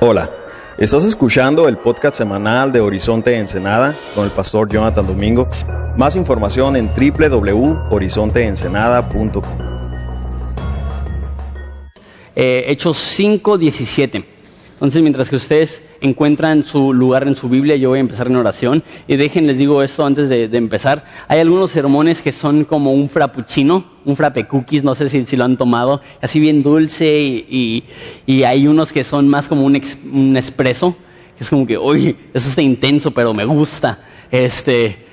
Hola, estás escuchando el podcast semanal de Horizonte Ensenada con el pastor Jonathan Domingo. Más información en www.horizonteensenada.com. Eh, Hechos 5, 17. Entonces, mientras que ustedes encuentran su lugar en su Biblia, yo voy a empezar en oración. Y dejen, les digo esto antes de, empezar. Hay algunos sermones que son como un frappuccino, un frappe cookies, no sé si, si lo han tomado, así bien dulce. Y, y, hay unos que son más como un, ex, un espresso, es como que, oye, eso está intenso, pero me gusta. Este,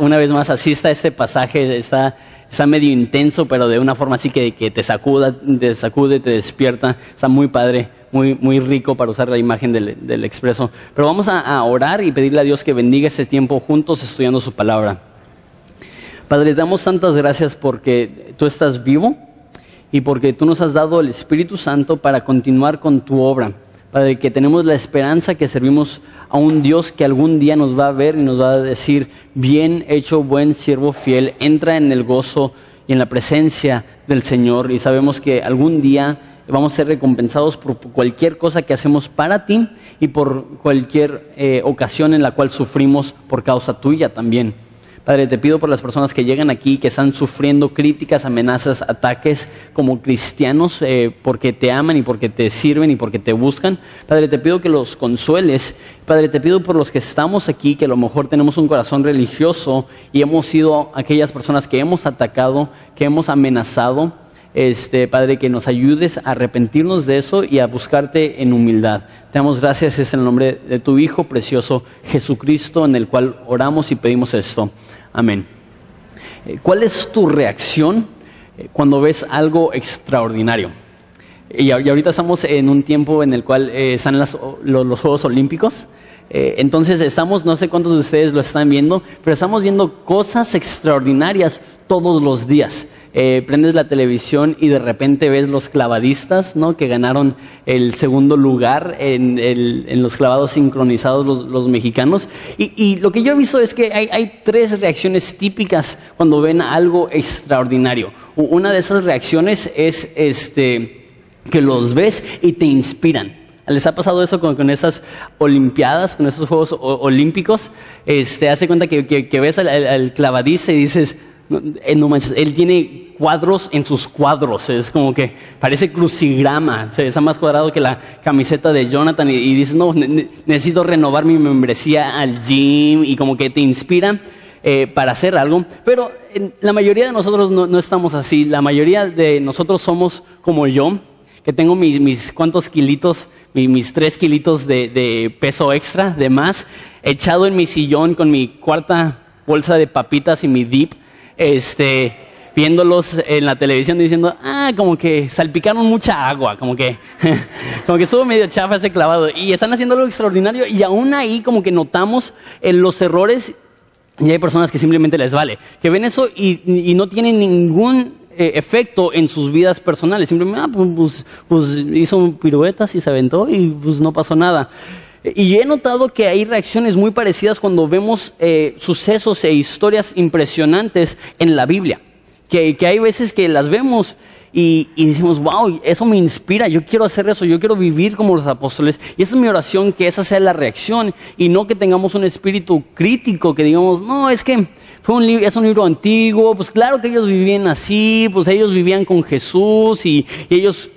una vez más, así está este pasaje, está, está medio intenso, pero de una forma así que, que te sacuda, te sacude, te despierta. Está muy padre muy, muy rico para usar la imagen del, del expreso. Pero vamos a, a, orar y pedirle a Dios que bendiga este tiempo juntos estudiando su palabra. Padre, damos tantas gracias porque tú estás vivo y porque tú nos has dado el Espíritu Santo para continuar con tu obra. Padre, que tenemos la esperanza que servimos a un Dios que algún día nos va a ver y nos va a decir, bien hecho, buen siervo fiel, entra en el gozo y en la presencia del Señor. Y sabemos que algún día vamos a ser recompensados por cualquier cosa que hacemos para ti y por cualquier eh, ocasión en la cual sufrimos por causa tuya también. Padre, te pido por las personas que llegan aquí, que están sufriendo críticas, amenazas, ataques como cristianos, eh, porque te aman y porque te sirven y porque te buscan. Padre, te pido que los consueles. Padre, te pido por los que estamos aquí, que a lo mejor tenemos un corazón religioso y hemos sido aquellas personas que hemos atacado, que hemos amenazado este, Padre, que nos ayudes a arrepentirnos de eso y a buscarte en humildad. Te damos gracias, es el nombre de tu Hijo precioso Jesucristo, en el cual oramos y pedimos esto. Amén. Eh, ¿Cuál es tu reacción eh, cuando ves algo extraordinario? Y ahorita estamos en un tiempo en el cual eh, están las, los, Juegos Olímpicos. Entonces estamos, no sé cuántos de ustedes lo están viendo, pero estamos viendo cosas extraordinarias todos los días. Eh, prendes la televisión y de repente ves los clavadistas, ¿no? Que ganaron el segundo lugar en, el, en los clavados sincronizados los, mexicanos. Y, y, lo que yo he visto es que hay, tres reacciones típicas cuando ven algo extraordinario. Una de esas reacciones es este, que los ves y te inspiran. ¿Les ha pasado eso con, esas Olimpiadas, con esos Juegos Olímpicos? Este, hace cuenta que, ves al, clavadista y dices, eh, él tiene cuadros en sus cuadros, es como que parece crucigrama, se está más cuadrado que la camiseta de Jonathan y, y dices, no, ne necesito renovar mi membresía al gym y como que te inspira eh, para hacer algo, pero la mayoría de nosotros no, estamos así, la mayoría de nosotros somos como yo, que tengo mis, mis cuantos kilitos, mis, mis tres kilitos de, peso extra, de más, echado en mi sillón con mi cuarta bolsa de papitas y mi dip, este, viéndolos en la televisión diciendo, ah, como que salpicaron mucha agua, como que, como que estuvo medio chafa ese clavado. Y están haciendo algo extraordinario y aún ahí como que notamos en los errores y hay personas que simplemente les vale, que ven eso y, y no tienen ningún eh, efecto en sus vidas personales. Simplemente, ah, pues, pues, pues, hizo piruetas y se aventó y pues no pasó nada. Y he notado que hay reacciones muy parecidas cuando vemos eh, sucesos e historias impresionantes en la Biblia. Que, que hay veces que las vemos y, y, decimos, wow, eso me inspira, yo quiero hacer eso, yo quiero vivir como los apóstoles. Y esa es mi oración, que esa sea la reacción y no que tengamos un espíritu crítico, que digamos, no, es que fue un es un libro antiguo, pues claro que ellos vivían así, pues ellos vivían con Jesús y ellos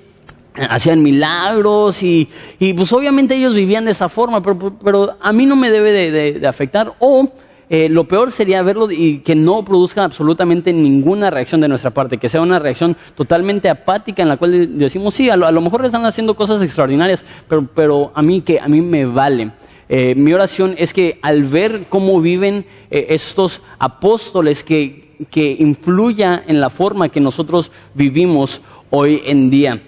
hacían milagros y, y, pues obviamente ellos vivían de esa forma, pero, pero a mí no me debe de, de, de afectar. O eh, lo peor sería verlo y que no produzca absolutamente ninguna reacción de nuestra parte, que sea una reacción totalmente apática en la cual decimos, sí, a lo, a lo mejor están haciendo cosas extraordinarias, pero, pero a mí que a mí me vale. Eh, mi oración es que al ver cómo viven eh, estos apóstoles, que, que influya en la forma que nosotros vivimos hoy en día.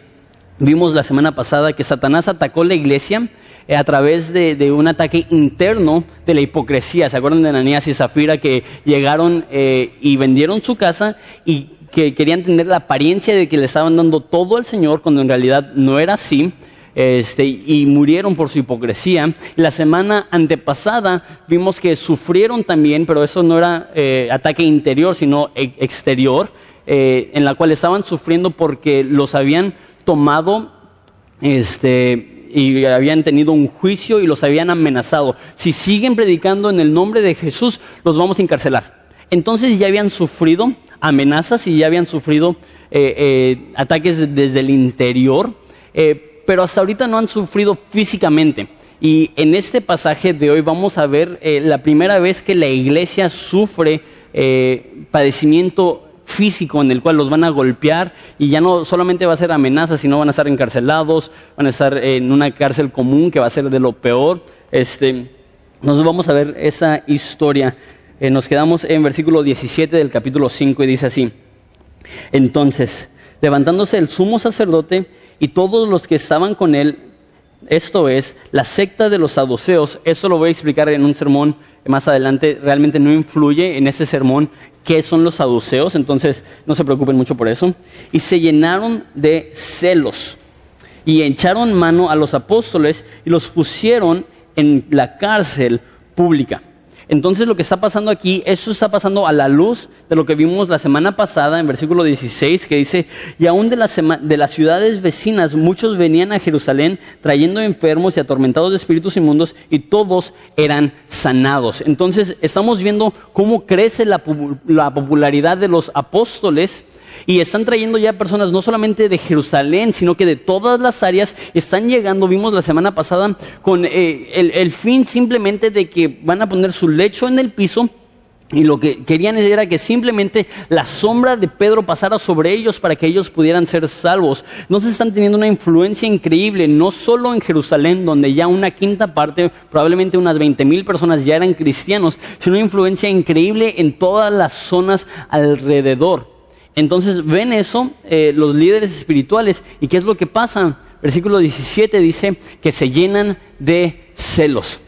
Vimos la semana pasada que Satanás atacó la iglesia eh, a través de, un ataque interno de la hipocresía. ¿Se acuerdan de Ananías y Zafira que llegaron eh, y vendieron su casa y que querían tener la apariencia de que le estaban dando todo al Señor cuando en realidad no era así? Este, y murieron por su hipocresía. La semana antepasada vimos que sufrieron también, pero eso no era eh, ataque interior, sino e exterior, en la cual estaban sufriendo porque los habían tomado este, y habían tenido un juicio y los habían amenazado. Si siguen predicando en el nombre de Jesús, los vamos a encarcelar. Entonces ya habían sufrido amenazas y ya habían sufrido eh, eh, ataques desde el interior, eh, pero hasta ahorita no han sufrido físicamente. Y en este pasaje de hoy vamos a ver la primera vez que la iglesia sufre padecimiento físico en el cual los van a golpear y ya no solamente va a ser amenazas, sino van a estar encarcelados, van a estar en una cárcel común que va a ser de lo peor. Este, nos vamos a ver esa historia. Eh, nos quedamos en versículo 17 del capítulo 5 y dice así. Entonces, levantándose el sumo sacerdote y todos los que estaban con él, esto es, la secta de los saduceos, esto lo voy a explicar en un sermón más adelante, realmente no influye en ese sermón qué son los saduceos, entonces no se preocupen mucho por eso. Y se llenaron de celos y echaron mano a los apóstoles y los pusieron en la cárcel pública. Entonces lo que está pasando aquí, eso está pasando a la luz de lo que vimos la semana pasada en versículo 16, que dice, y aún de, de las ciudades vecinas muchos venían a Jerusalén trayendo enfermos y atormentados de espíritus inmundos y todos eran sanados. Entonces estamos viendo cómo crece la, la popularidad de los apóstoles y están trayendo ya personas no solamente de Jerusalén, sino que de todas las áreas están llegando, vimos la semana pasada, con eh, el, fin simplemente de que van a poner su lecho en el piso y lo que querían era que simplemente la sombra de Pedro pasara sobre ellos para que ellos pudieran ser salvos. Entonces están teniendo una influencia increíble, no solo en Jerusalén, donde ya una quinta parte, probablemente unas 20 mil personas ya eran cristianos, sino una influencia increíble en todas las zonas alrededor. Entonces ven eso eh, los líderes espirituales y qué es lo que pasa. Versículo 17 dice que se llenan de celos.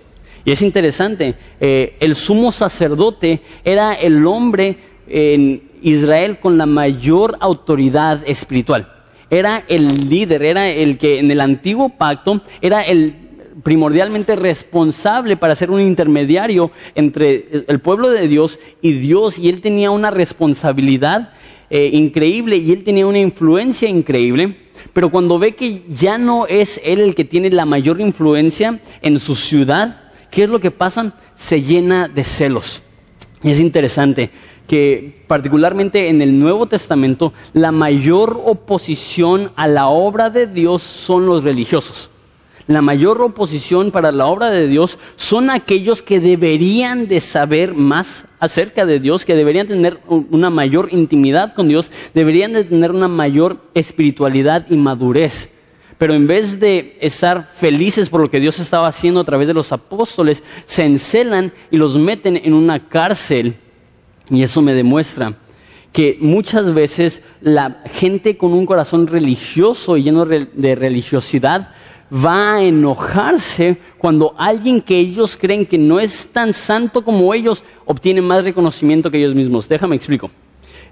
Y es interesante, eh, el sumo sacerdote era el hombre en Israel con la mayor autoridad espiritual. Era el líder, era el que en el antiguo pacto era el primordialmente responsable para ser un intermediario entre el pueblo de Dios y Dios y él tenía una responsabilidad eh, increíble y él tenía una influencia increíble, pero cuando ve que ya no es él el que tiene la mayor influencia en su ciudad, ¿qué es lo que pasa? Se llena de celos. Y es interesante que particularmente en el Nuevo Testamento la mayor oposición a la obra de Dios son los religiosos la mayor oposición para la obra de Dios son aquellos que deberían de saber más acerca de Dios, que deberían tener una mayor intimidad con Dios, deberían de tener una mayor espiritualidad y madurez. Pero en vez de estar felices por lo que Dios estaba haciendo a través de los apóstoles, se encelan y los meten en una cárcel. Y eso me demuestra que muchas veces la gente con un corazón religioso y lleno de religiosidad va a enojarse cuando alguien que ellos creen que no es tan santo como ellos obtiene más reconocimiento que ellos mismos. Déjame explico.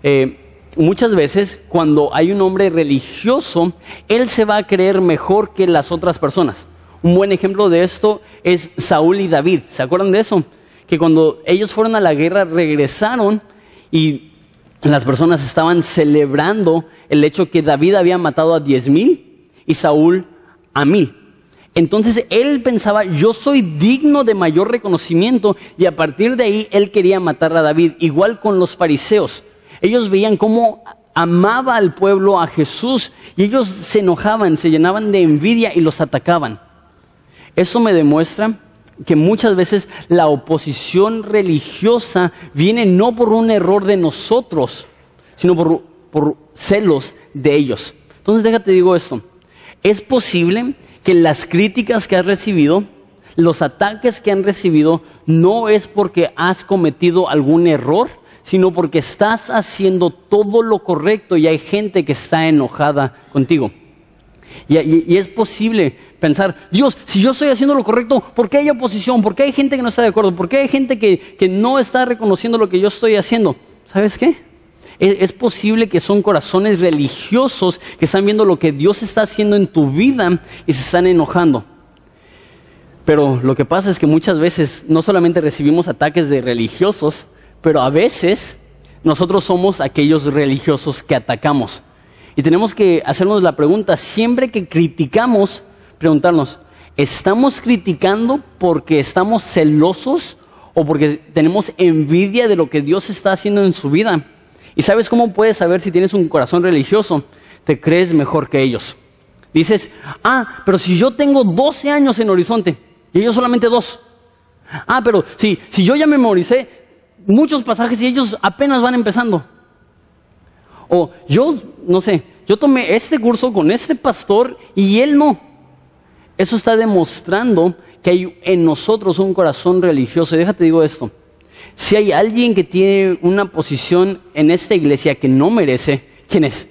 Eh, muchas veces cuando hay un hombre religioso, él se va a creer mejor que las otras personas. Un buen ejemplo de esto es Saúl y David. ¿Se acuerdan de eso? Que cuando ellos fueron a la guerra regresaron y las personas estaban celebrando el hecho que David había matado a diez mil y Saúl a mí. Entonces él pensaba, yo soy digno de mayor reconocimiento y a partir de ahí él quería matar a David, igual con los fariseos. Ellos veían cómo amaba al pueblo a Jesús y ellos se enojaban, se llenaban de envidia y los atacaban. Eso me demuestra que muchas veces la oposición religiosa viene no por un error de nosotros, sino por, por celos de ellos. Entonces déjate digo esto. Es posible que las críticas que has recibido, los ataques que han recibido, no es porque has cometido algún error, sino porque estás haciendo todo lo correcto y hay gente que está enojada contigo. Y, es posible pensar, Dios, si yo estoy haciendo lo correcto, ¿por qué hay oposición? ¿Por qué hay gente que no está de acuerdo? ¿Por qué hay gente que, que no está reconociendo lo que yo estoy haciendo? ¿Sabes qué? Es, posible que son corazones religiosos que están viendo lo que Dios está haciendo en tu vida y se están enojando. Pero lo que pasa es que muchas veces no solamente recibimos ataques de religiosos, pero a veces nosotros somos aquellos religiosos que atacamos. Y tenemos que hacernos la pregunta, siempre que criticamos, preguntarnos, ¿estamos criticando porque estamos celosos o porque tenemos envidia de lo que Dios está haciendo en su vida? ¿Y sabes cómo puedes saber si tienes un corazón religioso? Te crees mejor que ellos. Dices, ah, pero si yo tengo 12 años en Horizonte y ellos solamente dos. Ah, pero si, si yo ya memoricé muchos pasajes y ellos apenas van empezando. O yo, no sé, yo tomé este curso con este pastor y él no. Eso está demostrando que hay en nosotros un corazón religioso. Y déjate digo esto. Si hay alguien que tiene una posición en esta iglesia que no merece, ¿quién es?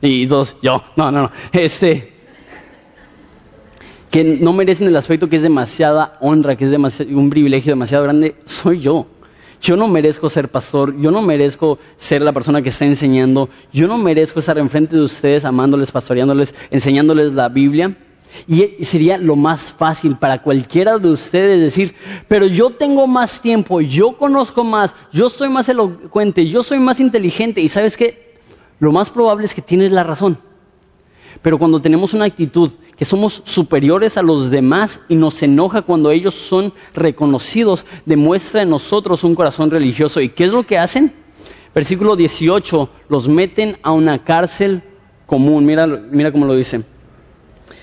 Y dos, yo, no, no, no. Este, que no merecen el aspecto que es demasiada honra, que es un privilegio demasiado grande, soy yo. Yo no merezco ser pastor, yo no merezco ser la persona que está enseñando, yo no merezco estar enfrente de ustedes amándoles, pastoreándoles, enseñándoles la Biblia. Y sería lo más fácil para cualquiera de ustedes decir, pero yo tengo más tiempo, yo conozco más, yo soy más elocuente, yo soy más inteligente y sabes qué, lo más probable es que tienes la razón. Pero cuando tenemos una actitud que somos superiores a los demás y nos enoja cuando ellos son reconocidos, demuestra en nosotros un corazón religioso. ¿Y qué es lo que hacen? Versículo 18, los meten a una cárcel común. Mira, mira cómo lo dice.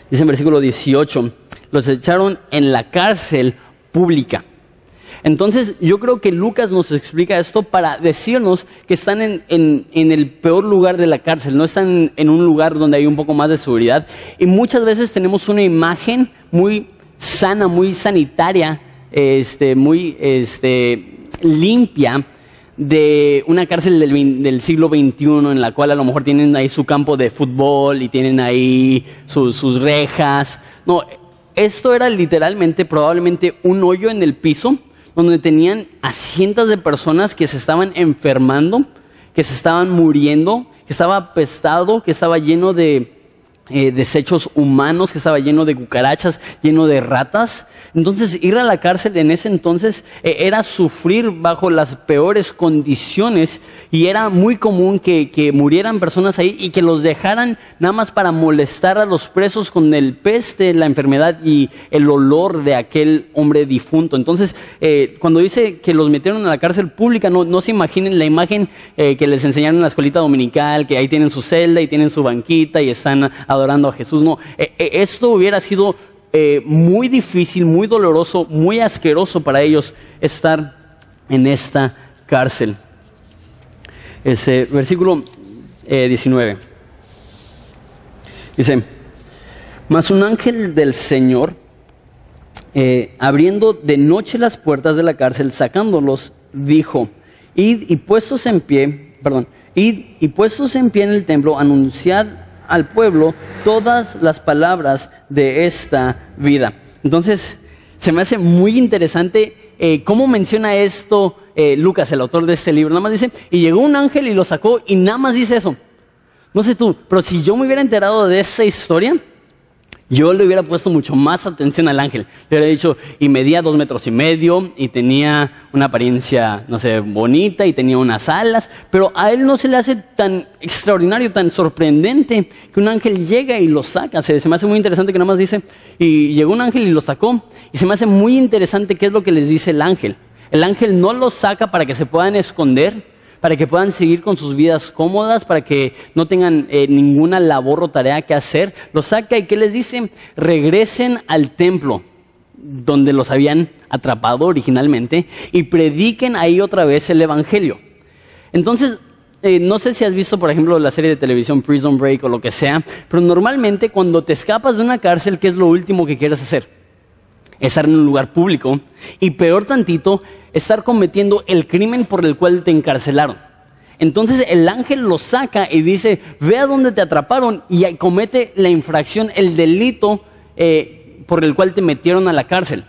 Dice en versículo 18, los echaron en la cárcel pública. Entonces yo creo que Lucas nos explica esto para decirnos que están en, en, el peor lugar de la cárcel, no están en un lugar donde hay un poco más de seguridad. Y muchas veces tenemos una imagen muy sana, muy sanitaria, este, muy este, limpia de una cárcel del, del, siglo XXI en la cual a lo mejor tienen ahí su campo de fútbol y tienen ahí sus rejas. No, esto era literalmente probablemente un hoyo en el piso donde tenían a cientos de personas que se estaban enfermando, que se estaban muriendo, que estaba apestado, que estaba lleno de eh, desechos humanos, que estaba lleno de cucarachas, lleno de ratas. Entonces ir a la cárcel en ese entonces eh, era sufrir bajo las peores condiciones y era muy común que, que, murieran personas ahí y que los dejaran nada más para molestar a los presos con el peste, la enfermedad y el olor de aquel hombre difunto. Entonces eh, cuando dice que los metieron a la cárcel pública, no, no se imaginen la imagen que les enseñaron en la escuelita dominical, que ahí tienen su celda y tienen su banquita y están adorando a Jesús. No, e, e, esto hubiera sido eh, muy difícil, muy doloroso, muy asqueroso para ellos estar en esta cárcel. Ese versículo 19. Eh, Dice, mas un ángel del Señor, eh, abriendo de noche las puertas de la cárcel, sacándolos, dijo, id y puestos en pie, perdón, id y puestos en pie en el templo, anunciad al pueblo todas las palabras de esta vida. Entonces, se me hace muy interesante eh, cómo menciona esto eh, Lucas, el autor de este libro. Nada más dice, y llegó un ángel y lo sacó y nada más dice eso. No sé tú, pero si yo me hubiera enterado de esa historia, yo le hubiera puesto mucho más atención al ángel. Le hubiera dicho, y medía dos metros y medio, y tenía una apariencia, no sé, bonita, y tenía unas alas, pero a él no se le hace tan extraordinario, tan sorprendente, que un ángel llega y lo saca. Se, me hace muy interesante que nada más dice, y llegó un ángel y lo sacó, y se me hace muy interesante qué es lo que les dice el ángel. El ángel no lo saca para que se puedan esconder, para que puedan seguir con sus vidas cómodas, para que no tengan eh, ninguna labor o tarea que hacer. Los saca y ¿qué les dice? Regresen al templo donde los habían atrapado originalmente y prediquen ahí otra vez el Evangelio. Entonces, eh, no sé si has visto, por ejemplo, la serie de televisión Prison Break o lo que sea, pero normalmente cuando te escapas de una cárcel, ¿qué es lo último que quieres hacer? Estar en un lugar público y peor tantito, estar cometiendo el crimen por el cual te encarcelaron. Entonces el ángel lo saca y dice, ve a dónde te atraparon y comete la infracción, el delito eh, por el cual te metieron a la cárcel.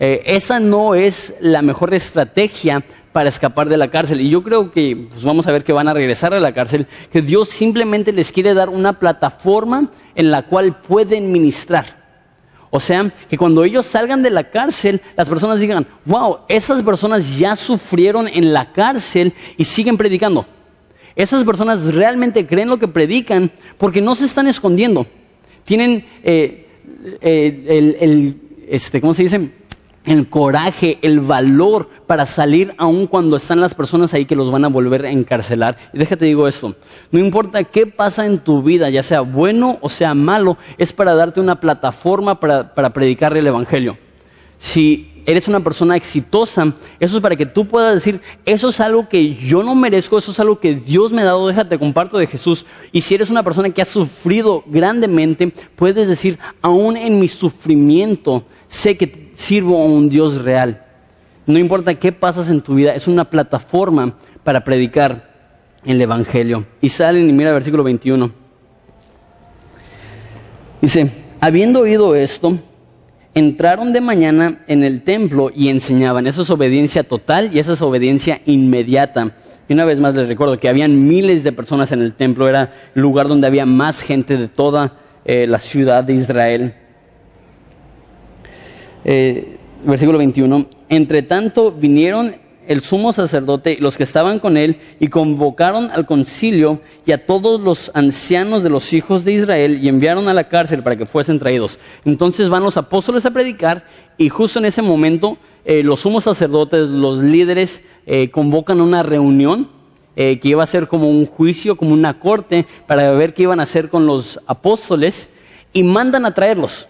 Eh, esa no es la mejor estrategia para escapar de la cárcel. Y yo creo que, pues vamos a ver que van a regresar a la cárcel, que Dios simplemente les quiere dar una plataforma en la cual pueden ministrar. O sea, que cuando ellos salgan de la cárcel, las personas digan, wow, esas personas ya sufrieron en la cárcel y siguen predicando. Esas personas realmente creen lo que predican porque no se están escondiendo. Tienen eh, eh, el, el, este, ¿cómo se dice? El coraje, el valor para salir aun cuando están las personas ahí que los van a volver a encarcelar. Y déjate digo esto, no importa qué pasa en tu vida, ya sea bueno o sea malo, es para darte una plataforma para, para predicar el Evangelio. Si eres una persona exitosa, eso es para que tú puedas decir, eso es algo que yo no merezco, eso es algo que Dios me ha dado, déjate comparto de Jesús. Y si eres una persona que ha sufrido grandemente, puedes decir, aún en mi sufrimiento, sé que sirvo a un Dios real. No importa qué pasas en tu vida, es una plataforma para predicar el Evangelio. Y salen y mira el versículo 21. Dice, habiendo oído esto, entraron de mañana en el templo y enseñaban. Eso es obediencia total y esa es obediencia inmediata. Y una vez más les recuerdo que habían miles de personas en el templo, era el lugar donde había más gente de toda eh, la ciudad de Israel. Eh, versículo 21. Entre tanto vinieron el sumo sacerdote y los que estaban con él y convocaron al concilio y a todos los ancianos de los hijos de Israel y enviaron a la cárcel para que fuesen traídos. Entonces van los apóstoles a predicar y justo en ese momento eh, los sumos sacerdotes, los líderes eh, convocan una reunión que iba a ser como un juicio, como una corte para ver qué iban a hacer con los apóstoles y mandan a traerlos.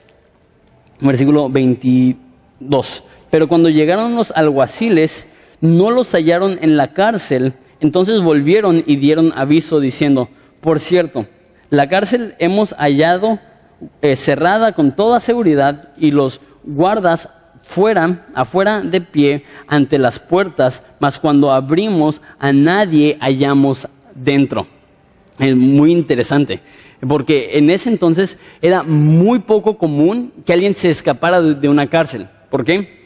Versículo 22. Pero cuando llegaron los alguaciles, no los hallaron en la cárcel, entonces volvieron y dieron aviso diciendo, por cierto, la cárcel hemos hallado eh, cerrada con toda seguridad y los guardas fuera, afuera de pie ante las puertas, mas cuando abrimos a nadie hallamos dentro. Es muy interesante, porque en ese entonces era muy poco común que alguien se escapara de una cárcel. ¿Por qué?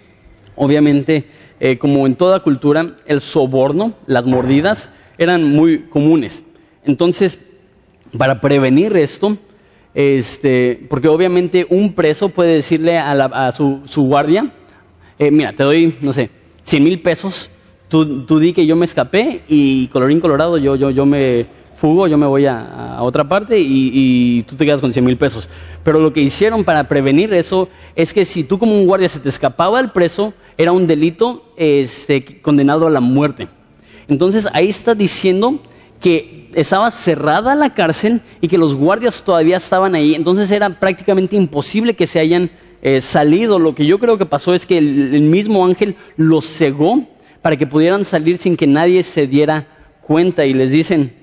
Obviamente eh, como en toda cultura, el soborno, las mordidas, eran muy comunes. Entonces, para prevenir esto, este, porque obviamente un preso puede decirle a, su, guardia, eh, mira, te doy, no sé, 100 mil pesos, tú, tú, di que yo me escapé y colorín colorado, yo, yo, yo me fugo, yo me voy a, otra parte y, tú te quedas con 100 mil pesos. Pero lo que hicieron para prevenir eso es que si tú como un guardia se te escapaba el preso, era un delito este, condenado a la muerte. Entonces ahí está diciendo que estaba cerrada la cárcel y que los guardias todavía estaban ahí. Entonces era prácticamente imposible que se hayan eh, salido. Lo que yo creo que pasó es que el, mismo ángel los cegó para que pudieran salir sin que nadie se diera cuenta y les dicen,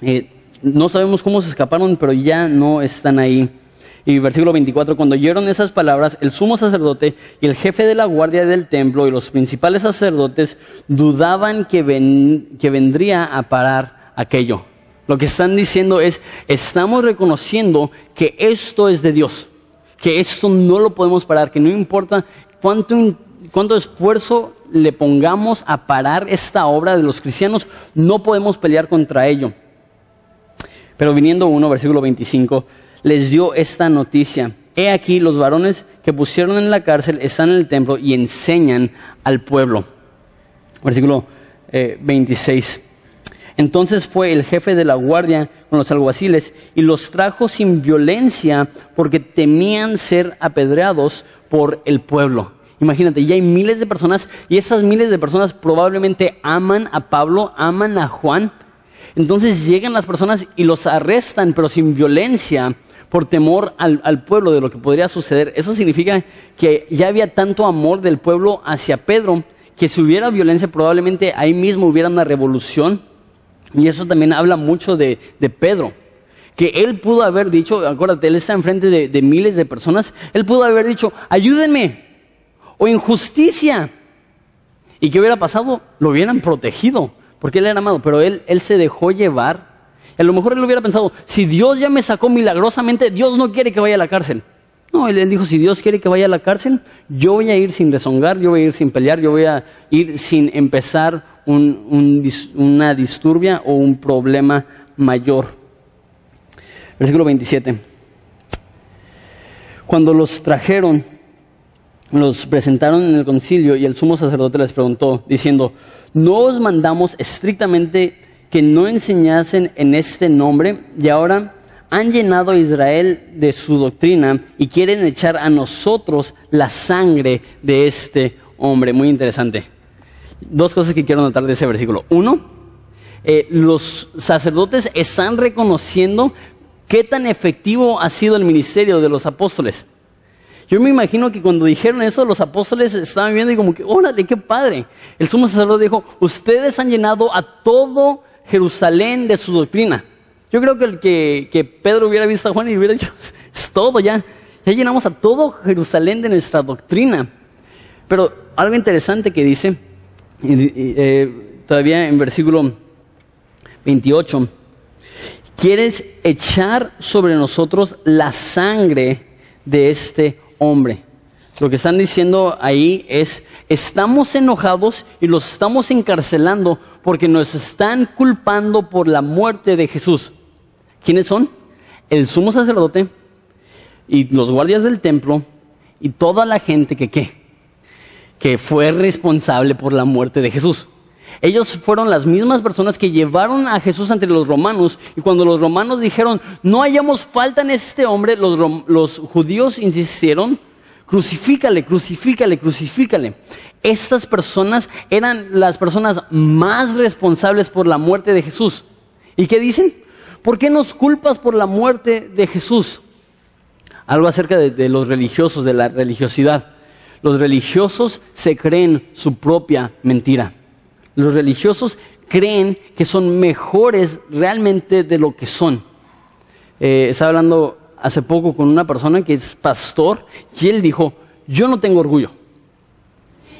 eh, no sabemos cómo se escaparon, pero ya no están ahí. Y versículo 24, cuando oyeron esas palabras, el sumo sacerdote y el jefe de la guardia del templo y los principales sacerdotes dudaban que, que vendría a parar aquello. Lo que están diciendo es, estamos reconociendo que esto es de Dios, que esto no lo podemos parar, que no importa cuánto, cuánto esfuerzo le pongamos a parar esta obra de los cristianos, no podemos pelear contra ello. Pero viniendo uno, versículo 25, les dio esta noticia. He aquí los varones que pusieron en la cárcel están en el templo y enseñan al pueblo. Versículo 26. Eh, Entonces fue el jefe de la guardia con los alguaciles y los trajo sin violencia porque temían ser apedreados por el pueblo. Imagínate, ya hay miles de personas y esas miles de personas probablemente aman a Pablo, aman a Juan. Entonces llegan las personas y los arrestan, pero sin violencia, por temor al, pueblo de lo que podría suceder. Eso significa que ya había tanto amor del pueblo hacia Pedro que si hubiera violencia probablemente ahí mismo hubiera una revolución. Y eso también habla mucho de, Pedro. Que él pudo haber dicho, acuérdate, él está enfrente de, de miles de personas, él pudo haber dicho, ayúdenme, o injusticia. ¿Y qué hubiera pasado? Lo hubieran protegido, porque él era amado, pero él, él se dejó llevar a lo mejor él hubiera pensado, si Dios ya me sacó milagrosamente, Dios no quiere que vaya a la cárcel. No, él dijo, si Dios quiere que vaya a la cárcel, yo voy a ir sin rezongar, yo voy a ir sin pelear, yo voy a ir sin empezar una disturbia o un problema mayor. Versículo 27. Cuando los trajeron, los presentaron en el concilio y el sumo sacerdote les preguntó, diciendo, ¿no os mandamos estrictamente que no enseñasen en este nombre y ahora han llenado a Israel de su doctrina y quieren echar a nosotros la sangre de este hombre. Muy interesante. Dos cosas que quiero notar de ese versículo. Uno, eh, los sacerdotes están reconociendo qué tan efectivo ha sido el ministerio de los apóstoles. Yo me imagino que cuando dijeron eso, los apóstoles estaban viendo y como que, órale, qué padre. El sumo sacerdote dijo, ustedes han llenado a todo Jerusalén de su doctrina. Yo creo que, que, Pedro hubiera visto a Juan y hubiera dicho, es todo ya. Ya llenamos a todo Jerusalén de nuestra doctrina. Pero algo interesante que dice, eh, todavía en versículo 28, quieres echar sobre nosotros la sangre de este hombre. Lo que están diciendo ahí es, estamos enojados y los estamos encarcelando porque nos están culpando por la muerte de Jesús. ¿Quiénes son? El sumo sacerdote y los guardias del templo y toda la gente que qué? Que fue responsable por la muerte de Jesús. Ellos fueron las mismas personas que llevaron a Jesús ante los romanos y cuando los romanos dijeron, no hayamos falta en este hombre, los, judíos insistieron, crucifícale, crucifícale, crucifícale. Estas personas eran las personas más responsables por la muerte de Jesús. ¿Y qué dicen? ¿Por qué nos culpas por la muerte de Jesús? Algo acerca de los religiosos, de la religiosidad. Los religiosos se creen su propia mentira. Los religiosos creen que son mejores realmente de lo que son. Eh, estaba hablando hace poco con una persona que es pastor y él dijo, yo no tengo orgullo.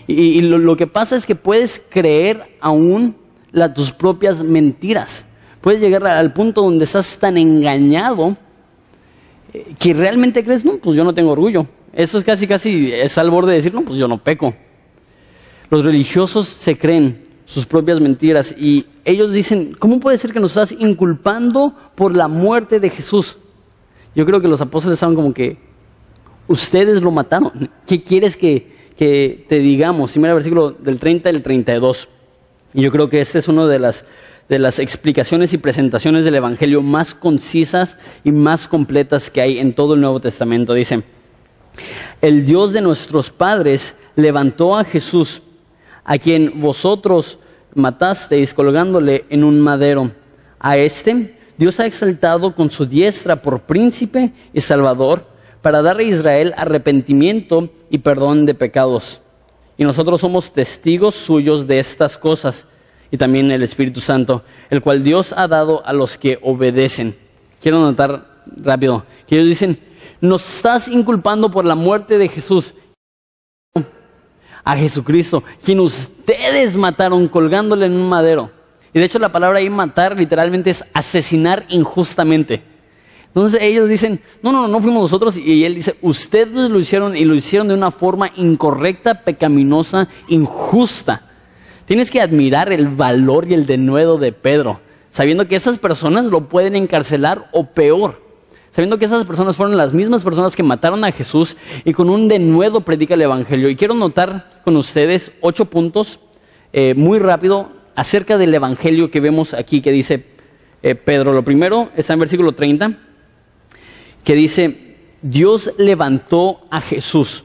Y, lo, que pasa es que puedes creer aún tus propias mentiras. Puedes llegar al punto donde estás tan engañado eh, que realmente crees, no, pues yo no tengo orgullo. Eso es casi, casi, es al borde de decir, no, pues yo no peco. Los religiosos se creen sus propias mentiras. Y ellos dicen, ¿cómo puede ser que nos estás inculpando por la muerte de Jesús? Yo creo que los apóstoles estaban como que, ustedes lo mataron. ¿Qué quieres que, te digamos? Y mira el versículo del 30 y el 32. Y yo creo que esta es una de las, de las explicaciones y presentaciones del Evangelio más concisas y más completas que hay en todo el Nuevo Testamento. Dice, el Dios de nuestros padres levantó a Jesús a quien vosotros matasteis colgándole en un madero. A este Dios ha exaltado con su diestra por príncipe y salvador para dar a Israel arrepentimiento y perdón de pecados. Y nosotros somos testigos suyos de estas cosas y también el Espíritu Santo, el cual Dios ha dado a los que obedecen. Quiero notar rápido que ellos dicen, nos estás inculpando por la muerte de Jesús a Jesucristo, quien ustedes mataron colgándole en un madero. Y de hecho la palabra ahí matar literalmente es asesinar injustamente. Entonces ellos dicen, no, no, no fuimos nosotros. Y él dice, ustedes lo hicieron y lo hicieron de una forma incorrecta, pecaminosa, injusta. Tienes que admirar el valor y el denuedo de Pedro, sabiendo que esas personas lo pueden encarcelar o peor sabiendo que esas personas fueron las mismas personas que mataron a Jesús y con un denuedo predica el Evangelio. Y quiero notar con ustedes ocho puntos eh, muy rápido acerca del Evangelio que vemos aquí que dice eh, Pedro. Lo primero está en versículo 30, que dice, Dios levantó a Jesús.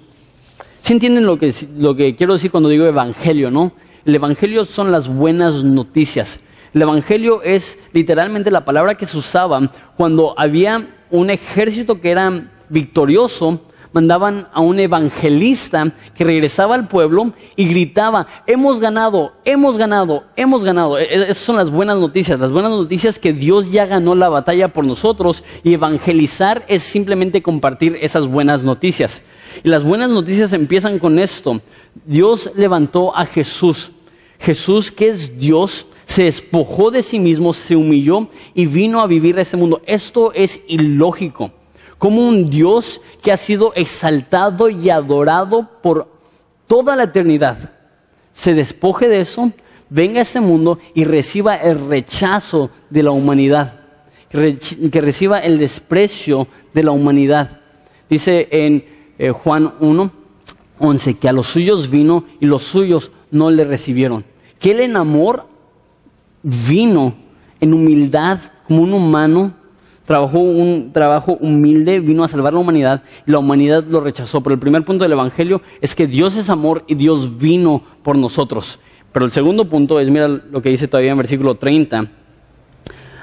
¿Sí entienden lo que, lo que quiero decir cuando digo Evangelio, no? El Evangelio son las buenas noticias. El Evangelio es literalmente la palabra que se usaba cuando había un ejército que era victorioso, mandaban a un evangelista que regresaba al pueblo y gritaba, hemos ganado, hemos ganado, hemos ganado. E, e, esas son las buenas noticias, las buenas noticias que Dios ya ganó la batalla por nosotros y evangelizar es simplemente compartir esas buenas noticias. Y las buenas noticias empiezan con esto. Dios levantó a Jesús. Jesús que es Dios, se despojó de sí mismo, se humilló y vino a vivir a este mundo. Esto es ilógico. Como un Dios que ha sido exaltado y adorado por toda la eternidad, se despoje de eso, venga a este mundo y reciba el rechazo de la humanidad, que reciba el desprecio de la humanidad. Dice en eh, Juan 1, 11, que a los suyos vino y los suyos no le recibieron. Que él en amor vino en humildad como un humano, trabajó un trabajo humilde, vino a salvar la humanidad y la humanidad lo rechazó. Pero el primer punto del Evangelio es que Dios es amor y Dios vino por nosotros. Pero el segundo punto es, mira lo que dice todavía en versículo 30,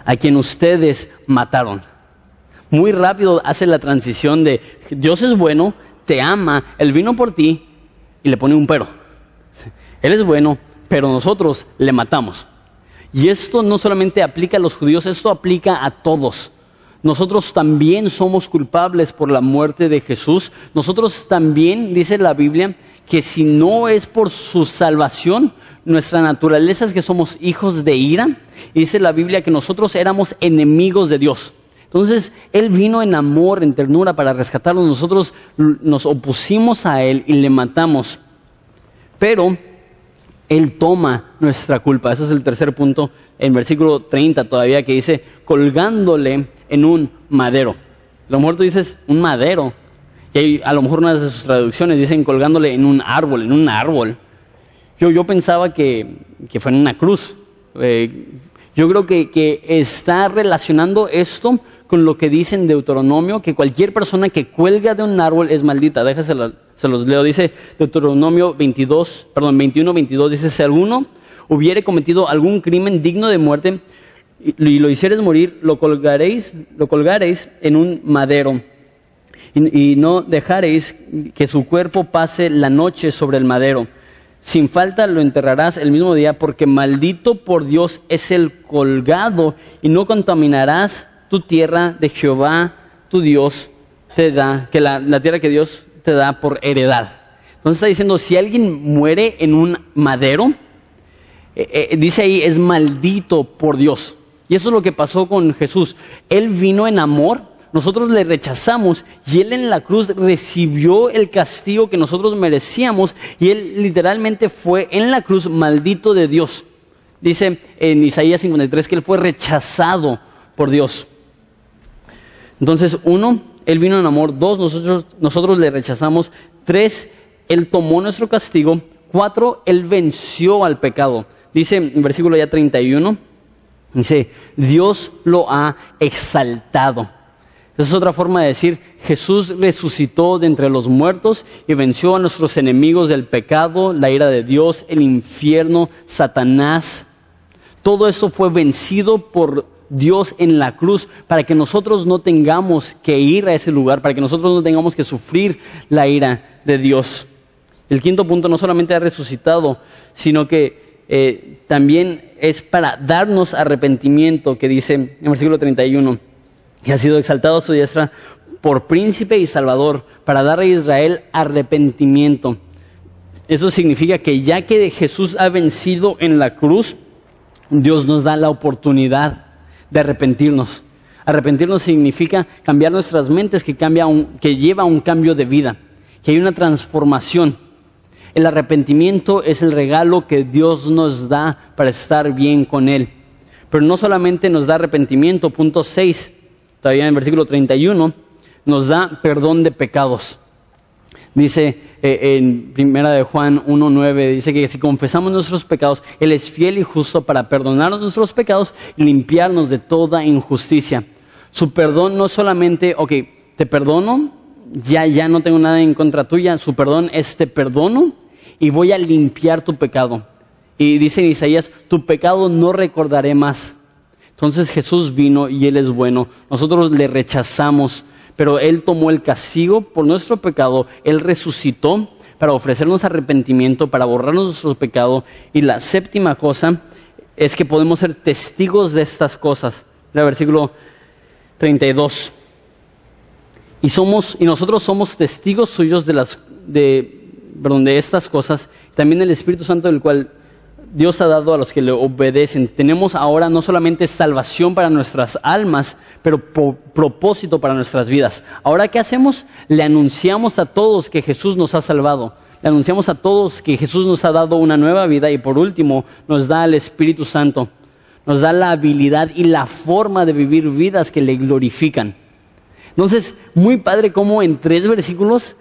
a quien ustedes mataron. Muy rápido hace la transición de Dios es bueno, te ama, Él vino por ti y le pone un pero. Él es bueno, pero nosotros le matamos. Y esto no solamente aplica a los judíos, esto aplica a todos. Nosotros también somos culpables por la muerte de Jesús. Nosotros también, dice la Biblia, que si no es por su salvación, nuestra naturaleza es que somos hijos de ira. Y dice la Biblia que nosotros éramos enemigos de Dios. Entonces, Él vino en amor, en ternura para rescatarnos. Nosotros nos opusimos a Él y le matamos. Pero Él toma nuestra culpa. Ese es el tercer punto en versículo 30 todavía que dice, colgándole en un madero. Lo mejor tú dices, un madero. Y a lo mejor una de sus traducciones dicen colgándole en un árbol, en un árbol. Yo, yo pensaba que, que fue en una cruz. Eh, yo creo que, que está relacionando esto con lo que dice en Deuteronomio, que cualquier persona que cuelga de un árbol es maldita. Déjase se los leo. Dice Deuteronomio 22, perdón, 21, 22. Dice, si alguno hubiere cometido algún crimen digno de muerte y, lo hicieres morir, lo colgaréis, lo colgaréis en un madero. y no dejaréis que su cuerpo pase la noche sobre el madero sin falta lo enterrarás el mismo día, porque maldito por Dios es el colgado, y no contaminarás tu tierra de Jehová, tu Dios, te da, que la, tierra que Dios te da por heredad. Entonces está diciendo, si alguien muere en un madero, eh, eh, dice ahí, es maldito por Dios. Y eso es lo que pasó con Jesús. Él vino en amor, nosotros le rechazamos y Él en la cruz recibió el castigo que nosotros merecíamos y Él literalmente fue en la cruz maldito de Dios. Dice en Isaías 53 que Él fue rechazado por Dios. Entonces, uno, Él vino en amor. Dos, nosotros, nosotros le rechazamos. Tres, Él tomó nuestro castigo. Cuatro, Él venció al pecado. Dice en versículo ya 31, dice, Dios lo ha exaltado. Esa es otra forma de decir, Jesús resucitó de entre los muertos y venció a nuestros enemigos del pecado, la ira de Dios, el infierno, Satanás. Todo esto fue vencido por Dios en la cruz para que nosotros no tengamos que ir a ese lugar, para que nosotros no tengamos que sufrir la ira de Dios. El quinto punto no solamente ha resucitado, sino que eh, también es para darnos arrepentimiento, que dice en el versículo 31 y ha sido exaltado a su diestra por príncipe y salvador para dar a Israel arrepentimiento. Eso significa que ya que Jesús ha vencido en la cruz, Dios nos da la oportunidad de arrepentirnos. Arrepentirnos significa cambiar nuestras mentes, que, cambia que lleva a un cambio de vida, que hay una transformación. El arrepentimiento es el regalo que Dios nos da para estar bien con Él. Pero no solamente nos da arrepentimiento, punto 6, todavía en el versículo 31, nos da perdón de pecados. Dice eh, en primera de Juan 1.9, dice que si confesamos nuestros pecados, Él es fiel y justo para perdonarnos nuestros pecados y limpiarnos de toda injusticia. Su perdón no solamente, ok, te perdono, ya, ya no tengo nada en contra tuya, su perdón es te perdono y voy a limpiar tu pecado. Y dice Isaías, tu pecado no recordaré más. Entonces Jesús vino y Él es bueno. Nosotros le rechazamos, pero Él tomó el castigo por nuestro pecado. Él resucitó para ofrecernos arrepentimiento, para borrarnos nuestro pecado. Y la séptima cosa es que podemos ser testigos de estas cosas. El versículo 32. Y somos, y nosotros somos testigos suyos de las, de, perdón, de estas cosas. También el Espíritu Santo del cual Dios ha dado a los que le obedecen. Tenemos ahora no solamente salvación para nuestras almas, pero propósito para nuestras vidas. Ahora, ¿qué hacemos? Le anunciamos a todos que Jesús nos ha salvado. Le anunciamos a todos que Jesús nos ha dado una nueva vida y por último nos da el Espíritu Santo. Nos da la habilidad y la forma de vivir vidas que le glorifican. Entonces, muy padre cómo en tres versículos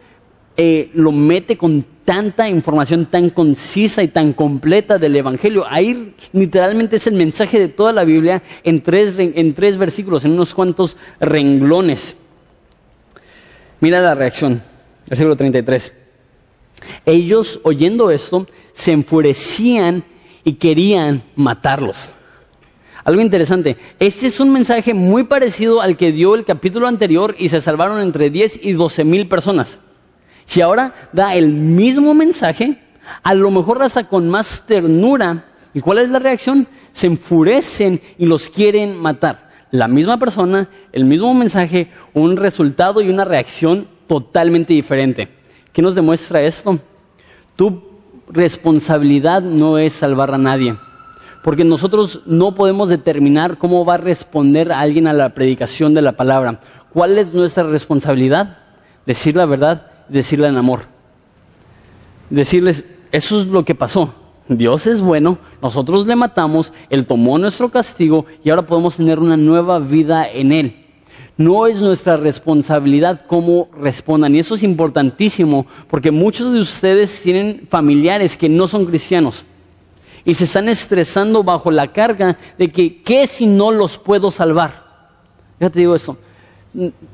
eh, lo mete con tanta información tan concisa y tan completa del Evangelio. Ahí literalmente es el mensaje de toda la Biblia en tres, en tres versículos, en unos cuantos renglones. Mira la reacción, versículo 33. Ellos, oyendo esto, se enfurecían y querían matarlos. Algo interesante, este es un mensaje muy parecido al que dio el capítulo anterior y se salvaron entre 10 y 12 mil personas. Si ahora da el mismo mensaje, a lo mejor raza con más ternura. ¿Y cuál es la reacción? Se enfurecen y los quieren matar. La misma persona, el mismo mensaje, un resultado y una reacción totalmente diferente. ¿Qué nos demuestra esto? Tu responsabilidad no es salvar a nadie porque nosotros no podemos determinar cómo va a responder alguien a la predicación de la palabra. ¿Cuál es nuestra responsabilidad? Decir la verdad, decirla en amor. Decirles, eso es lo que pasó. Dios es bueno, nosotros le matamos, Él tomó nuestro castigo y ahora podemos tener una nueva vida en Él. No es nuestra responsabilidad cómo respondan. Y eso es importantísimo porque muchos de ustedes tienen familiares que no son cristianos y se están estresando bajo la carga de que, ¿qué si no los puedo salvar? Ya te digo eso.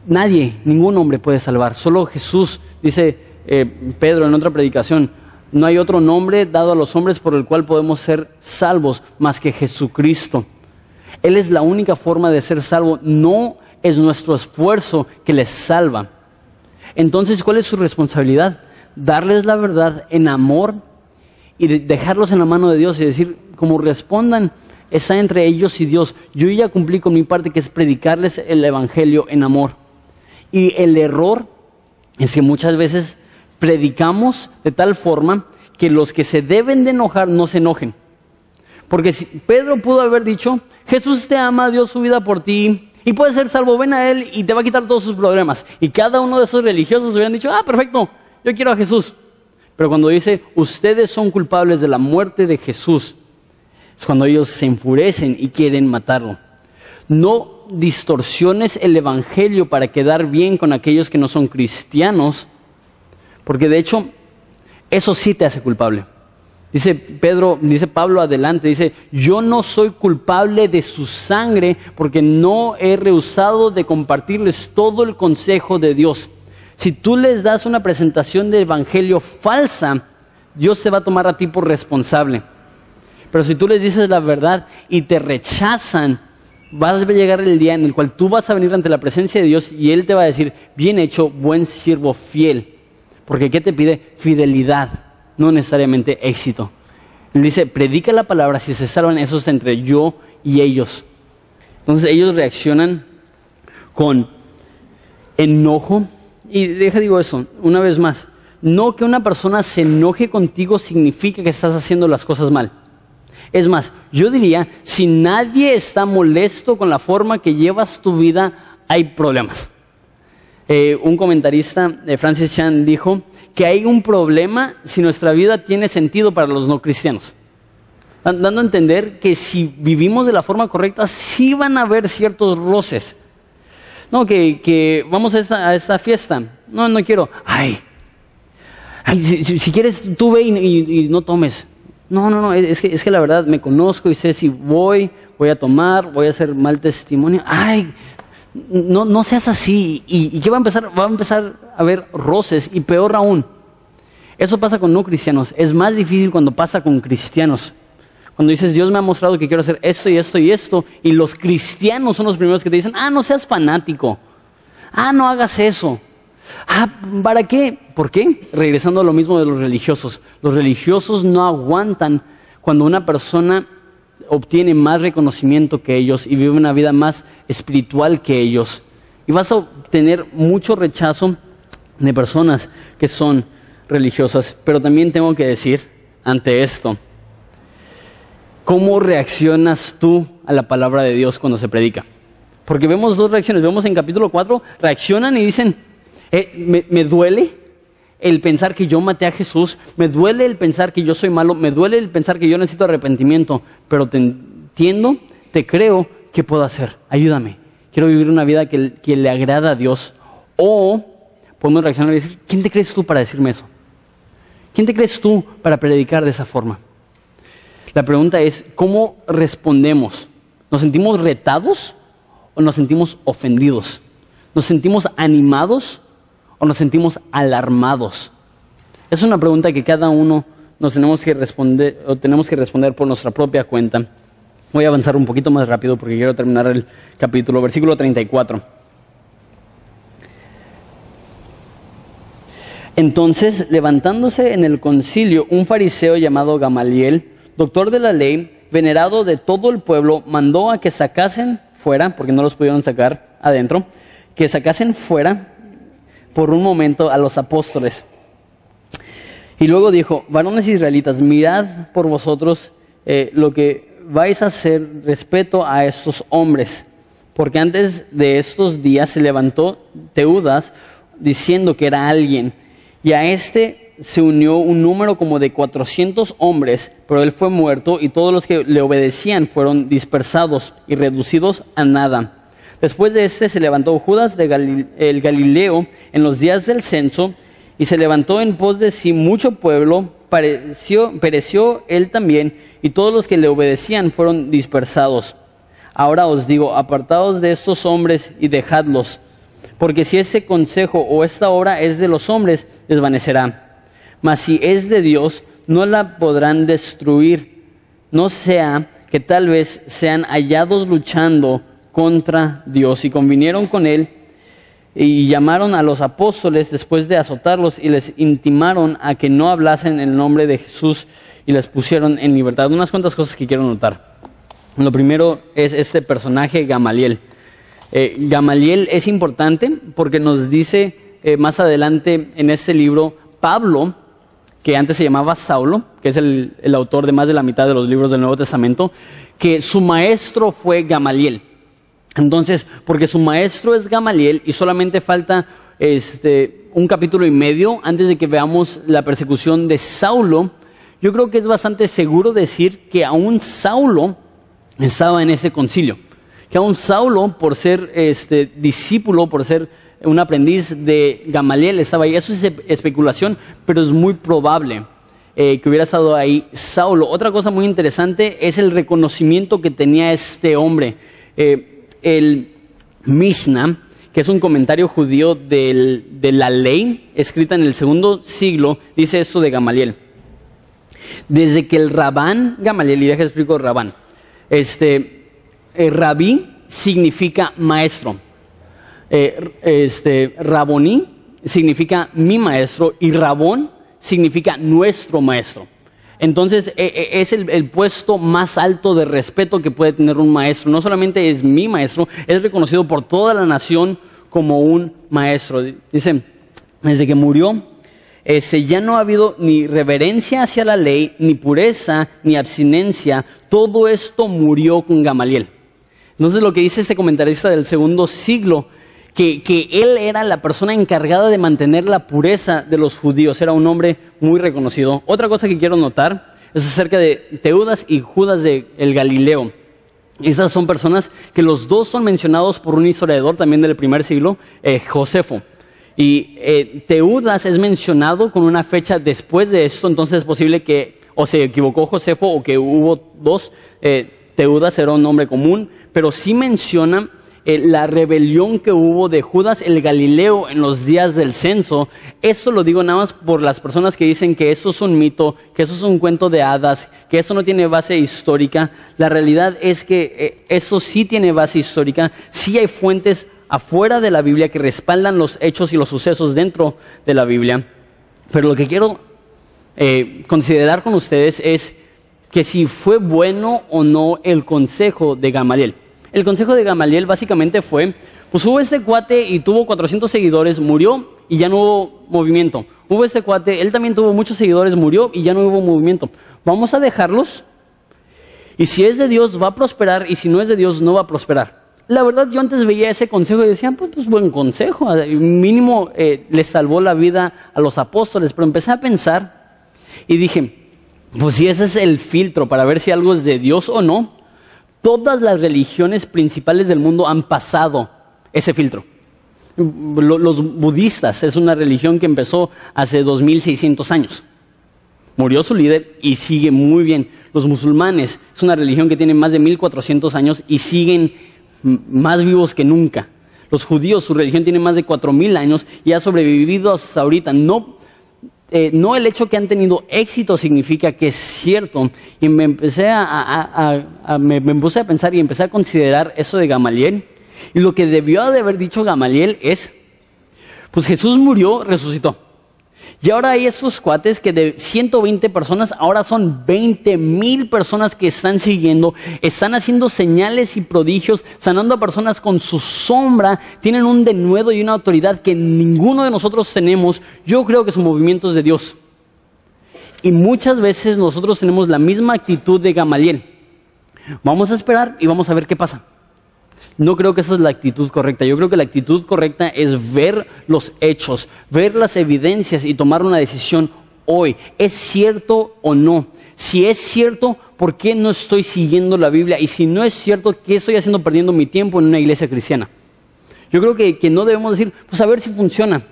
Nadie, ningún hombre puede salvar. Solo Jesús, dice eh, Pedro en otra predicación, no hay otro nombre dado a los hombres por el cual podemos ser salvos más que Jesucristo. Él es la única forma de ser salvo. No es nuestro esfuerzo que les salva. Entonces, ¿cuál es su responsabilidad? Darles la verdad en amor y dejarlos en la mano de Dios y decir, como respondan, está entre ellos y Dios. Yo ya cumplí con mi parte, que es predicarles el Evangelio en amor. Y el error es que muchas veces predicamos de tal forma que los que se deben de enojar no se enojen. Porque si Pedro pudo haber dicho, Jesús te ama, dio su vida por ti, y puede ser salvo, ven a Él y te va a quitar todos sus problemas. Y cada uno de esos religiosos hubieran dicho, ah, perfecto, yo quiero a Jesús. Pero cuando dice, ustedes son culpables de la muerte de Jesús, es cuando ellos se enfurecen y quieren matarlo. No distorsiones el Evangelio para quedar bien con aquellos que no son cristianos, porque de hecho eso sí te hace culpable. Dice Pedro, dice Pablo adelante, dice, yo no soy culpable de su sangre porque no he rehusado de compartirles todo el consejo de Dios. Si tú les das una presentación de evangelio falsa, Dios se va a tomar a ti por responsable. Pero si tú les dices la verdad y te rechazan, vas a llegar el día en el cual tú vas a venir ante la presencia de Dios y Él te va a decir, bien hecho, buen siervo fiel. Porque ¿qué te pide? Fidelidad, no necesariamente éxito. Él dice, predica la palabra, si se salvan esos entre yo y ellos. Entonces ellos reaccionan con enojo, y deja digo eso, una vez más, no que una persona se enoje contigo significa que estás haciendo las cosas mal. Es más, yo diría, si nadie está molesto con la forma que llevas tu vida, hay problemas. Eh, un comentarista, de Francis Chan, dijo que hay un problema si nuestra vida tiene sentido para los no cristianos. Dando a entender que si vivimos de la forma correcta, sí van a haber ciertos roces. No, que, vamos a esta, fiesta. No, no quiero. Ay, si, quieres tú ve y, no tomes. No, no, no, es que, es que la verdad me conozco y sé si voy, voy a tomar, voy a hacer mal testimonio. Ay, no, no seas así. ¿Y, ¿Y qué va a empezar? Va a empezar a haber roces y peor aún. Eso pasa con no cristianos. Es más difícil cuando pasa con cristianos. Cuando dices, Dios me ha mostrado que quiero hacer esto y esto y esto, y los cristianos son los primeros que te dicen, ah, no seas fanático, ah, no hagas eso. Ah, ¿para qué? ¿Por qué? Regresando a lo mismo de los religiosos. Los religiosos no aguantan cuando una persona obtiene más reconocimiento que ellos y vive una vida más espiritual que ellos. Y vas a obtener mucho rechazo de personas que son religiosas. Pero también tengo que decir ante esto, ¿Cómo reaccionas tú a la palabra de Dios cuando se predica? Porque vemos dos reacciones. Vemos en capítulo 4, reaccionan y dicen, eh, me, duele el pensar que yo maté a Jesús, me duele el pensar que yo soy malo, me duele el pensar que yo necesito arrepentimiento, pero te entiendo, te creo, ¿qué puedo hacer? Ayúdame. Quiero vivir una vida que, que le agrada a Dios. O podemos reaccionar y decir, ¿quién te crees tú para decirme eso? ¿Quién te crees tú para predicar de esa forma? La pregunta es, ¿cómo respondemos? ¿Nos sentimos retados o nos sentimos ofendidos? ¿Nos sentimos animados o nos sentimos alarmados? Es una pregunta que cada uno nos tenemos que responder o tenemos que responder por nuestra propia cuenta. Voy a avanzar un poquito más rápido porque quiero terminar el capítulo, versículo 34. Entonces, levantándose en el concilio, un fariseo llamado Gamaliel, doctor de la ley, venerado de todo el pueblo, mandó a que sacasen fuera, porque no los pudieron sacar adentro, que sacasen fuera por un momento a los apóstoles. Y luego dijo, varones israelitas, mirad por vosotros eh, lo que vais a hacer respeto a estos hombres, porque antes de estos días se levantó Teudas diciendo que era alguien y a este se unió un número como de 400 hombres, pero él fue muerto y todos los que le obedecían fueron dispersados y reducidos a nada. Después de este se levantó Judas de el Galileo en los días del censo y se levantó en pos de sí mucho pueblo, pereció, pereció él también y todos los que le obedecían fueron dispersados. Ahora os digo, apartaos de estos hombres y dejadlos porque si ese consejo o esta obra es de los hombres, desvanecerá. Mas si es de Dios, no la podrán destruir. No sea que tal vez sean hallados luchando contra Dios. Y convinieron con él y llamaron a los apóstoles después de azotarlos y les intimaron a que no hablasen el nombre de Jesús y les pusieron en libertad. Unas cuantas cosas que quiero notar. Lo primero es este personaje Gamaliel. Eh, Gamaliel es importante porque nos dice eh, más adelante en este libro Pablo, que antes se llamaba Saulo, que es el, autor de más de la mitad de los libros del Nuevo Testamento, que su maestro fue Gamaliel. Entonces, porque su maestro es Gamaliel y solamente falta este, un capítulo y medio antes de que veamos la persecución de Saulo, yo creo que es bastante seguro decir que aún Saulo estaba en ese concilio que aún Saulo, por ser este, discípulo, por ser un aprendiz de Gamaliel, estaba ahí. Eso es especulación, pero es muy probable eh, que hubiera estado ahí Saulo. Otra cosa muy interesante es el reconocimiento que tenía este hombre. Eh, el Mishnah, que es un comentario judío de la ley, escrita en el segundo siglo, dice esto de Gamaliel. Desde que el Rabán, Gamaliel, y deja explico Rabán, este, eh, rabí significa maestro. Eh, este, raboní significa mi maestro y rabón significa nuestro maestro. Entonces e, e, es el, puesto más alto de respeto que puede tener un maestro. No solamente es mi maestro, es reconocido por toda la nación como un maestro. Dice, desde que murió, ese, ya no ha habido ni reverencia hacia la ley, ni pureza, ni abstinencia. Todo esto murió con Gamaliel. Entonces lo que dice este comentarista del segundo siglo, que, que, él era la persona encargada de mantener la pureza de los judíos, era un hombre muy reconocido. Otra cosa que quiero notar es acerca de Teudas y Judas de el Galileo. Estas son personas que los dos son mencionados por un historiador también del primer siglo, eh, Josefo. Y eh, Teudas es mencionado con una fecha después de esto, entonces es posible que o se equivocó Josefo o que hubo dos. Eh, Teudas era un nombre común, pero sí menciona eh, la rebelión que hubo de Judas el Galileo en los días del censo. Eso lo digo nada más por las personas que dicen que esto es un mito, que eso es un cuento de hadas, que eso no tiene base histórica. La realidad es que eh, eso sí tiene base histórica, sí hay fuentes afuera de la Biblia que respaldan los hechos y los sucesos dentro de la Biblia. Pero lo que quiero eh, considerar con ustedes es que si fue bueno o no el consejo de Gamaliel. El consejo de Gamaliel básicamente fue, pues hubo este cuate y tuvo 400 seguidores, murió y ya no hubo movimiento. Hubo este cuate, él también tuvo muchos seguidores, murió y ya no hubo movimiento. Vamos a dejarlos y si es de Dios va a prosperar y si no es de Dios no va a prosperar. La verdad yo antes veía ese consejo y decía, pues, pues buen consejo, mínimo eh, le salvó la vida a los apóstoles, pero empecé a pensar y dije, pues si ese es el filtro para ver si algo es de Dios o no, todas las religiones principales del mundo han pasado ese filtro. Los budistas es una religión que empezó hace 2600 años. Murió su líder y sigue muy bien. Los musulmanes es una religión que tiene más de 1400 años y siguen más vivos que nunca. Los judíos, su religión tiene más de 4000 años y ha sobrevivido hasta ahorita. No, eh, no el hecho que han tenido éxito significa que es cierto. Y me empecé a, me, me a pensar y empecé a considerar eso de Gamaliel y lo que debió de haber dicho Gamaliel es, pues Jesús murió, resucitó. Y ahora hay estos cuates que de 120 personas, ahora son 20 mil personas que están siguiendo, están haciendo señales y prodigios, sanando a personas con su sombra, tienen un denuedo y una autoridad que ninguno de nosotros tenemos. Yo creo que son movimientos de Dios. Y muchas veces nosotros tenemos la misma actitud de Gamaliel. Vamos a esperar y vamos a ver qué pasa. No creo que esa es la actitud correcta. Yo creo que la actitud correcta es ver los hechos, ver las evidencias y tomar una decisión hoy. ¿Es cierto o no? Si es cierto, ¿por qué no estoy siguiendo la Biblia? Y si no es cierto, ¿qué estoy haciendo perdiendo mi tiempo en una iglesia cristiana? Yo creo que, que no debemos decir, pues a ver si funciona,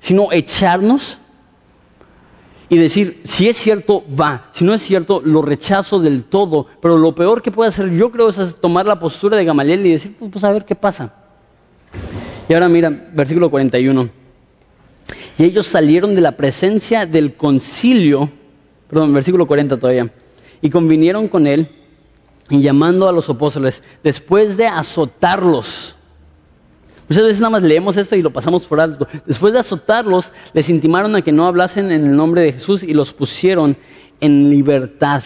sino echarnos y decir, si es cierto, va, si no es cierto, lo rechazo del todo, pero lo peor que puede hacer yo creo es tomar la postura de Gamaliel y decir, pues, pues a ver qué pasa. Y ahora mira, versículo 41. Y ellos salieron de la presencia del concilio, perdón, versículo 40 todavía, y convinieron con él y llamando a los apóstoles, después de azotarlos, Muchas veces nada más leemos esto y lo pasamos por alto. Después de azotarlos, les intimaron a que no hablasen en el nombre de Jesús y los pusieron en libertad.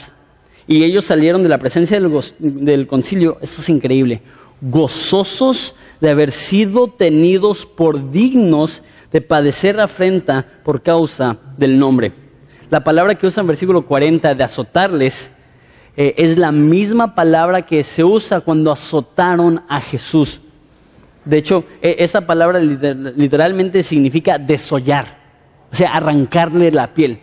Y ellos salieron de la presencia del, concilio, esto es increíble, gozosos de haber sido tenidos por dignos de padecer afrenta por causa del nombre. La palabra que usa en versículo 40 de azotarles eh, es la misma palabra que se usa cuando azotaron a Jesús. De hecho, e, esa palabra literalmente significa desollar, o sea, arrancarle la piel.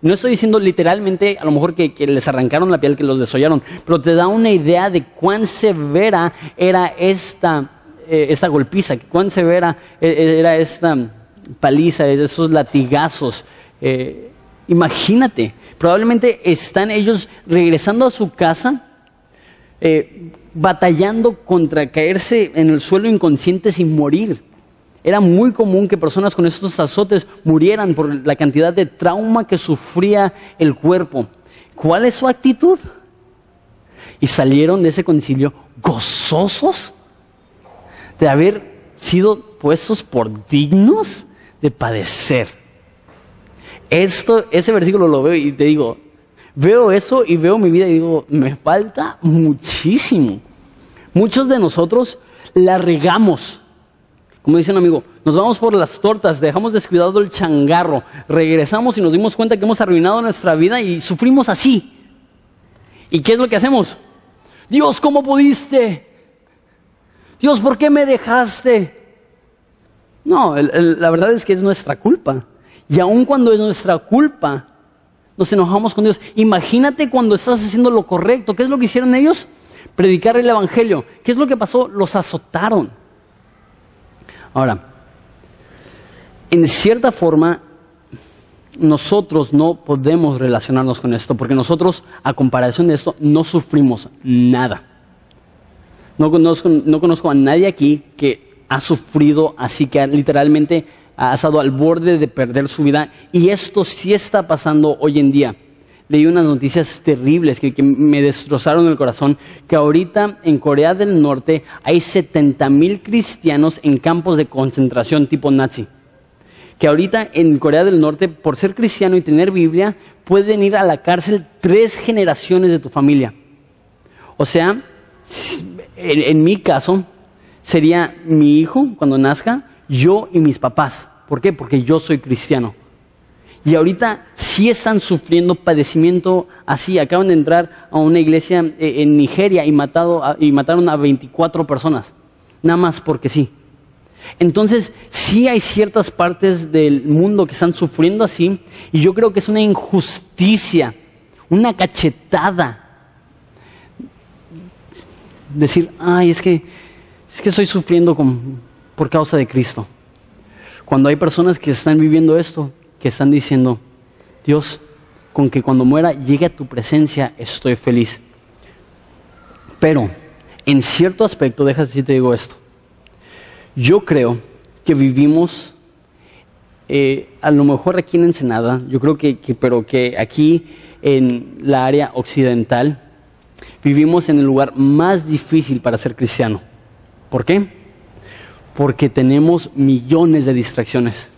No estoy diciendo literalmente, a lo mejor que, les arrancaron la piel, que los desollaron, pero te da una idea de cuán severa era esta, eh, esta golpiza, cuán severa e, e, era esta paliza, esos latigazos. Eh, imagínate, probablemente están ellos regresando a su casa eh, batallando contra caerse en el suelo inconsciente sin morir. Era muy común que personas con estos azotes murieran por la cantidad de trauma que sufría el cuerpo. ¿Cuál es su actitud? Y salieron de ese concilio gozosos de haber sido puestos por dignos de padecer. Esto, ese versículo lo veo y te digo, Veo eso y veo mi vida y digo, me falta muchísimo. Muchos de nosotros la regamos. Como dice un amigo, nos vamos por las tortas, dejamos descuidado el changarro, regresamos y nos dimos cuenta que hemos arruinado nuestra vida y sufrimos así. ¿Y qué es lo que hacemos? Dios, ¿cómo pudiste? Dios, ¿por qué me dejaste? No, la verdad es que es nuestra culpa. Y aun cuando es nuestra culpa, nos enojamos con Dios. Imagínate cuando estás haciendo lo correcto. ¿Qué es lo que hicieron ellos? Predicar el Evangelio. ¿Qué es lo que pasó? Los azotaron. Ahora, en cierta forma, nosotros no podemos relacionarnos con esto, porque nosotros, a comparación de esto, no sufrimos nada. No conozco, no conozco a nadie aquí que ha sufrido así, que literalmente ha estado al borde de perder su vida y esto sí está pasando hoy en día. Leí unas noticias terribles que, me destrozaron el corazón, que ahorita en Corea del Norte hay 70 mil cristianos en campos de concentración tipo nazi. Que ahorita en Corea del Norte, por ser cristiano y tener Biblia, pueden ir a la cárcel tres generaciones de tu familia. O sea, en mi caso, sería mi hijo cuando nazca, yo y mis papás. ¿Por qué? Porque yo soy cristiano. Y ahorita sí están sufriendo padecimiento así. Acaban de entrar a una iglesia eh, en Nigeria y, y mataron a 24 personas. Nada más porque sí. Entonces, sí hay ciertas partes del mundo que están sufriendo así. Y yo creo que es una injusticia, una cachetada. Decir, ay, es que, es que estoy sufriendo con por causa de Cristo. Cuando hay personas que están viviendo esto, que están diciendo, Dios, con que cuando muera llegue a tu presencia, estoy feliz. Pero, en cierto aspecto, déjame si te digo esto. Yo creo que vivimos, eh, a lo mejor aquí en Ensenada, yo creo que, pero que aquí en la área occidental, vivimos en el lugar más difícil para ser cristiano. ¿Por qué? Porque tenemos millones de distracciones.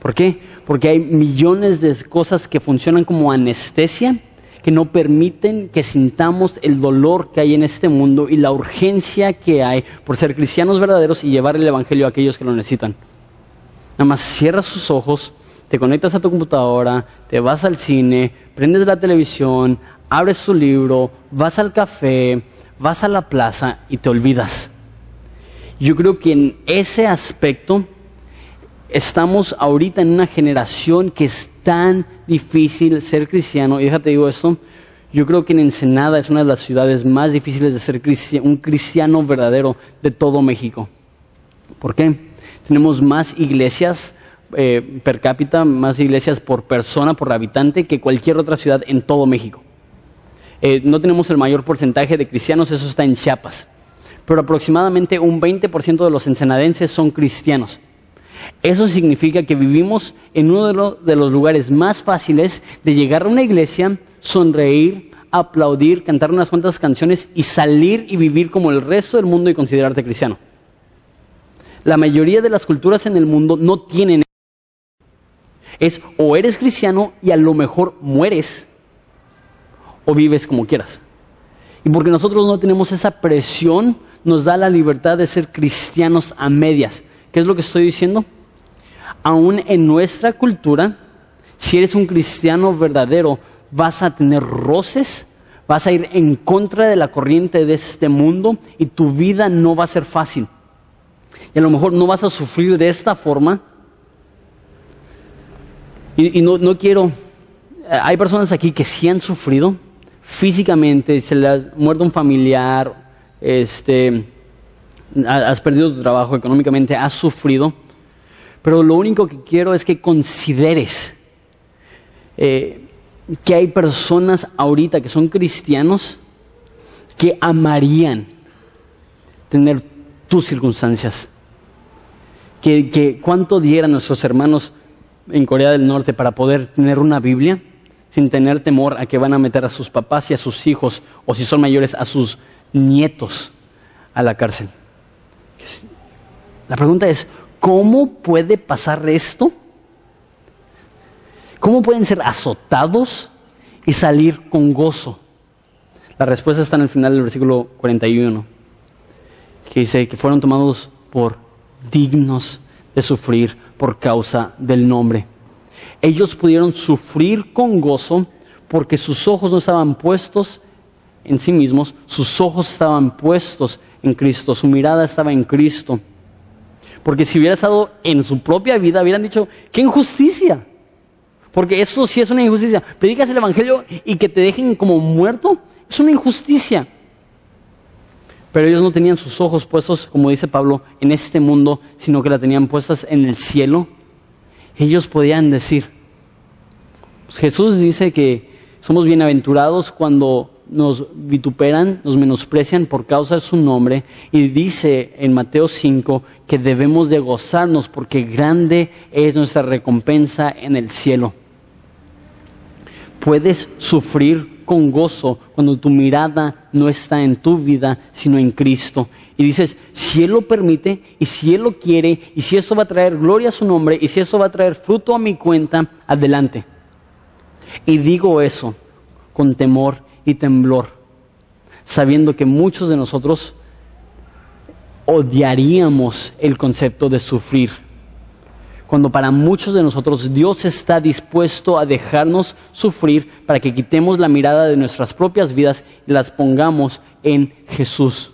¿Por qué? Porque hay millones de cosas que funcionan como anestesia que no permiten que sintamos el dolor que hay en este mundo y la urgencia que hay por ser cristianos verdaderos y llevar el Evangelio a aquellos que lo necesitan. Nada más cierras sus ojos, te conectas a tu computadora, te vas al cine, prendes la televisión, abres tu libro, vas al café, vas a la plaza y te olvidas. Yo creo que en ese aspecto estamos ahorita en una generación que es tan difícil ser cristiano. Y déjate digo esto, yo creo que en Ensenada es una de las ciudades más difíciles de ser un cristiano verdadero de todo México. ¿Por qué? Tenemos más iglesias eh, per cápita, más iglesias por persona, por habitante, que cualquier otra ciudad en todo México. Eh, no tenemos el mayor porcentaje de cristianos, eso está en Chiapas. Pero aproximadamente un 20% de los ensenadenses son cristianos. Eso significa que vivimos en uno de, los lugares más fáciles de llegar a una iglesia, sonreír, aplaudir, cantar unas cuantas canciones y salir y vivir como el resto del mundo y considerarte cristiano. La mayoría de las culturas en el mundo no tienen es o eres cristiano y a lo mejor mueres o vives como quieras. Y porque nosotros no tenemos esa presión, nos da la libertad de ser cristianos a medias. ¿Qué es lo que estoy diciendo? Aún en nuestra cultura, si eres un cristiano verdadero, vas a tener roces, vas a ir en contra de la corriente de este mundo y tu vida no va a ser fácil. Y a lo mejor no vas a sufrir de esta forma. Y, no, quiero, hay personas aquí que sí han sufrido físicamente, se le ha muerto un familiar, este, has perdido tu trabajo económicamente, has sufrido, pero lo único que quiero es que consideres eh, que hay personas ahorita que son cristianos que amarían tener tus circunstancias. Que, que cuánto dieran nuestros hermanos en Corea del Norte para poder tener una Biblia sin tener temor a que van a meter a sus papás y a sus hijos, o si son mayores, a sus nietos a la cárcel. La pregunta es, ¿cómo puede pasar esto? ¿Cómo pueden ser azotados y salir con gozo? La respuesta está en el final del versículo 41, que dice que fueron tomados por dignos de sufrir por causa del nombre. Ellos pudieron sufrir con gozo porque sus ojos no estaban puestos en sí mismos, sus ojos estaban puestos en Cristo, su mirada estaba en Cristo. Porque si hubiera estado en su propia vida, hubieran dicho, qué injusticia. Porque eso sí es una injusticia. Predicas el Evangelio y que te dejen como muerto, es una injusticia. Pero ellos no tenían sus ojos puestos, como dice Pablo, en este mundo, sino que la tenían puestas en el cielo. Ellos podían decir, pues Jesús dice que somos bienaventurados cuando nos vituperan, nos menosprecian por causa de su nombre y dice en Mateo 5 que debemos de gozarnos porque grande es nuestra recompensa en el cielo. Puedes sufrir con gozo cuando tu mirada no está en tu vida, sino en Cristo. Y dices, si Él lo permite y si Él lo quiere y si esto va a traer gloria a su nombre y si esto va a traer fruto a mi cuenta, adelante. Y digo eso con temor temblor, sabiendo que muchos de nosotros odiaríamos el concepto de sufrir. Cuando para muchos de nosotros Dios está dispuesto a dejarnos sufrir para que quitemos la mirada de nuestras propias vidas y las pongamos en Jesús.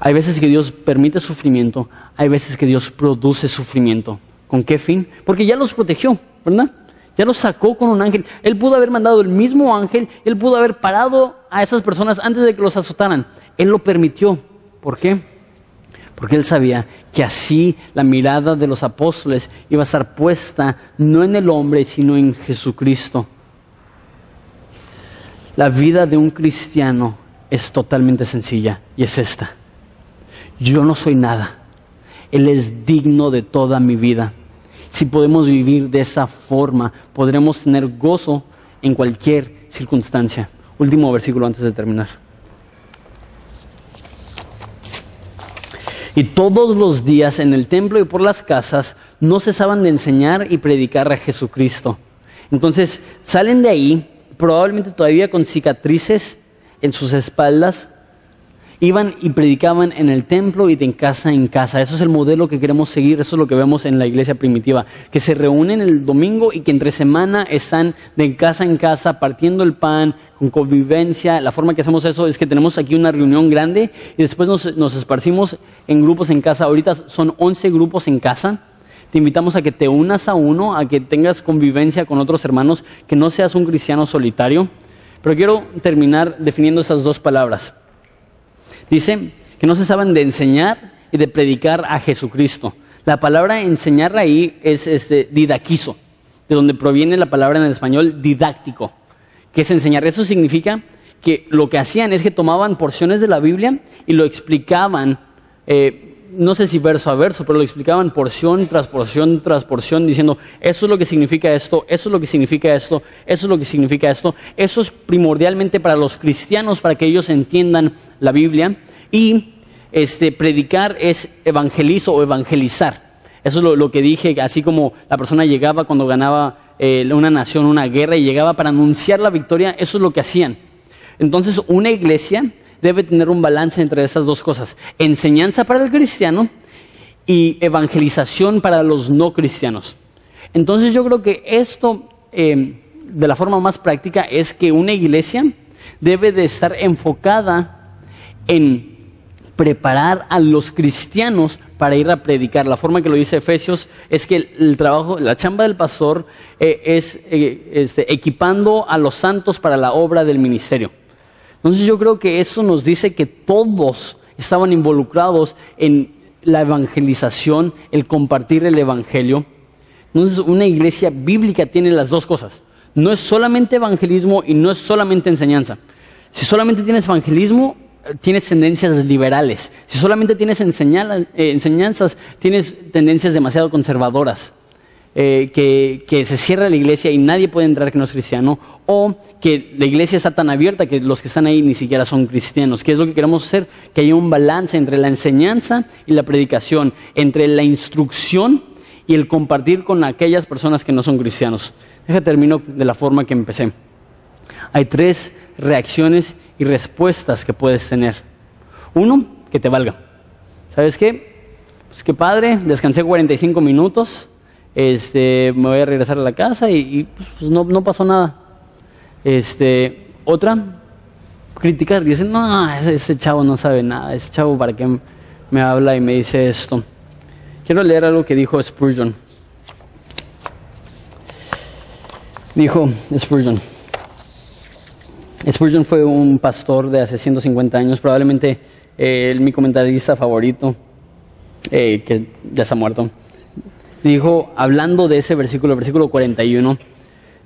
Hay veces que Dios permite sufrimiento, hay veces que Dios produce sufrimiento. ¿Con qué fin? Porque ya los protegió, ¿verdad? Ya los sacó con un ángel. Él pudo haber mandado el mismo ángel, él pudo haber parado a esas personas antes de que los azotaran. Él lo permitió. ¿Por qué? Porque él sabía que así la mirada de los apóstoles iba a estar puesta no en el hombre, sino en Jesucristo. La vida de un cristiano es totalmente sencilla y es esta. Yo no soy nada. Él es digno de toda mi vida. Si podemos vivir de esa forma, podremos tener gozo en cualquier circunstancia. Último versículo antes de terminar. Y todos los días en el templo y por las casas no cesaban de enseñar y predicar a Jesucristo. Entonces salen de ahí, probablemente todavía con cicatrices en sus espaldas, iban y predicaban en el templo y de casa en casa. Eso es el modelo que queremos seguir, eso es lo que vemos en la iglesia primitiva, que se reúnen el domingo y que entre semana están de casa en casa partiendo el pan, con convivencia. La forma que hacemos eso es que tenemos aquí una reunión grande y después nos, nos esparcimos en grupos en casa. Ahorita son 11 grupos en casa. Te invitamos a que te unas a uno, a que tengas convivencia con otros hermanos, que no seas un cristiano solitario. Pero quiero terminar definiendo esas dos palabras. Dice que no se saben de enseñar y de predicar a Jesucristo. La palabra enseñar ahí es este, didaquizo, de donde proviene la palabra en el español didáctico, que es enseñar. Eso significa que lo que hacían es que tomaban porciones de la Biblia y lo explicaban, eh, no sé si verso a verso, pero lo explicaban porción tras porción tras porción, diciendo, eso es lo que significa esto, eso es lo que significa esto, eso es lo que significa esto. Eso es primordialmente para los cristianos, para que ellos entiendan la Biblia. Y este, predicar es evangelizo o evangelizar. Eso es lo, que dije, así como la persona llegaba cuando ganaba eh, una nación, una guerra, y llegaba para anunciar la victoria, eso es lo que hacían. Entonces, una iglesia debe tener un balance entre esas dos cosas. Enseñanza para el cristiano y evangelización para los no cristianos. Entonces yo creo que esto, eh, de la forma más práctica, es que una iglesia debe de estar enfocada en preparar a los cristianos para ir a predicar. La forma que lo dice Efesios es que el, trabajo, la chamba del pastor eh, es eh, este, equipando a los santos para la obra del ministerio. Entonces yo creo que eso nos dice que todos estaban involucrados en la evangelización, el compartir el evangelio. Entonces una iglesia bíblica tiene las dos cosas. No es solamente evangelismo y no es solamente enseñanza. Si solamente tienes evangelismo, tienes tendencias liberales. Si solamente tienes eh, enseñanzas, tienes tendencias demasiado conservadoras. Eh, que, se cierra la iglesia y nadie puede entrar que no es cristiano, o que la iglesia está tan abierta que los que están ahí ni siquiera son cristianos. ¿Qué es lo que queremos hacer? Que haya un balance entre la enseñanza y la predicación, entre la instrucción y el compartir con aquellas personas que no son cristianos. Deja termino de la forma que empecé. Hay tres reacciones y respuestas que puedes tener. Uno, que te valga. ¿Sabes qué? Pues qué padre, descansé 45 minutos, este, me voy a regresar a la casa y, pues, no, no, pasó nada. Este, otra, criticar, dicen, no, ese, chavo no sabe nada, ese chavo para qué me habla y me dice esto. Quiero leer algo que dijo Spurgeon. Dijo Spurgeon. Spurgeon fue un pastor de hace 150 años, probablemente eh, mi comentarista favorito, eh, que ya ha muerto dijo, hablando de ese versículo, versículo 41,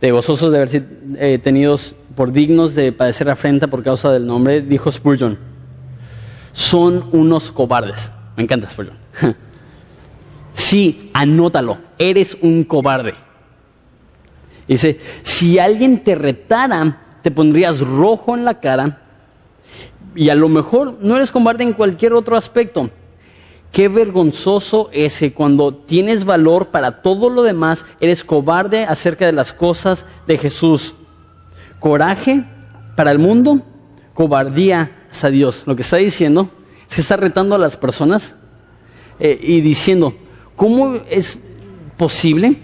de gozosos de haber sido eh, tenidos por dignos de padecer afrenta por causa del nombre, dijo Spurgeon, son unos cobardes. Me encanta Spurgeon. sí, anótalo, eres un cobarde. Dice, si alguien te retara, te pondrías rojo en la cara y a lo mejor no eres cobarde en cualquier otro aspecto Qué vergonzoso ese cuando tienes valor para todo lo demás, eres cobarde acerca de las cosas de Jesús. Coraje para el mundo, cobardía a Dios. Lo que está diciendo es que está retando a las personas eh, y diciendo, ¿cómo es posible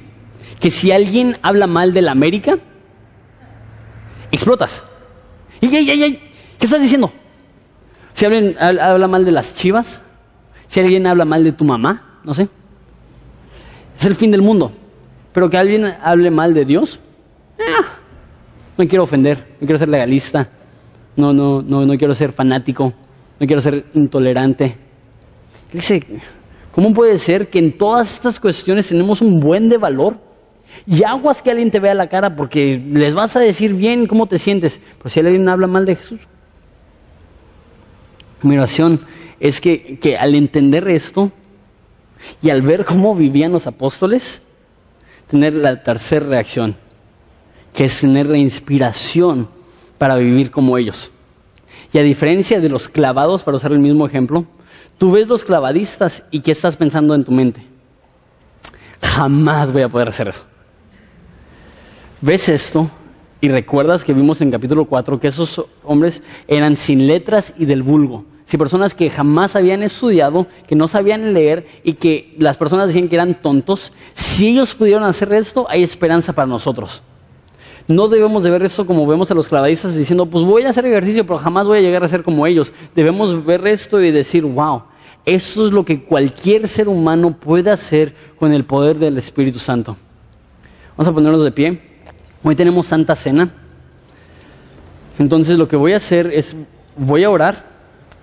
que si alguien habla mal de la América, explotas? ¿Y, ¿Qué estás diciendo? Si alguien habla mal de las chivas, si alguien habla mal de tu mamá, no sé. Es el fin del mundo. Pero que alguien hable mal de Dios, no quiero ofender, no quiero ser legalista, no, no, no, no quiero ser fanático, no quiero ser intolerante. Dice, ¿cómo puede ser que en todas estas cuestiones tenemos un buen de valor? Y aguas que alguien te vea la cara porque les vas a decir bien cómo te sientes. Pero si alguien habla mal de Jesús. Mi oración es que, que al entender esto y al ver cómo vivían los apóstoles, tener la tercera reacción, que es tener la inspiración para vivir como ellos. Y a diferencia de los clavados, para usar el mismo ejemplo, tú ves los clavadistas y ¿qué estás pensando en tu mente? Jamás voy a poder hacer eso. Ves esto y recuerdas que vimos en capítulo 4 que esos hombres eran sin letras y del vulgo. Si personas que jamás habían estudiado, que no sabían leer y que las personas decían que eran tontos, si ellos pudieron hacer esto, hay esperanza para nosotros. No debemos de ver esto como vemos a los clavadistas diciendo, pues voy a hacer ejercicio, pero jamás voy a llegar a ser como ellos. Debemos ver esto y decir, wow, eso es lo que cualquier ser humano puede hacer con el poder del Espíritu Santo. Vamos a ponernos de pie. Hoy tenemos Santa Cena. Entonces lo que voy a hacer es, voy a orar,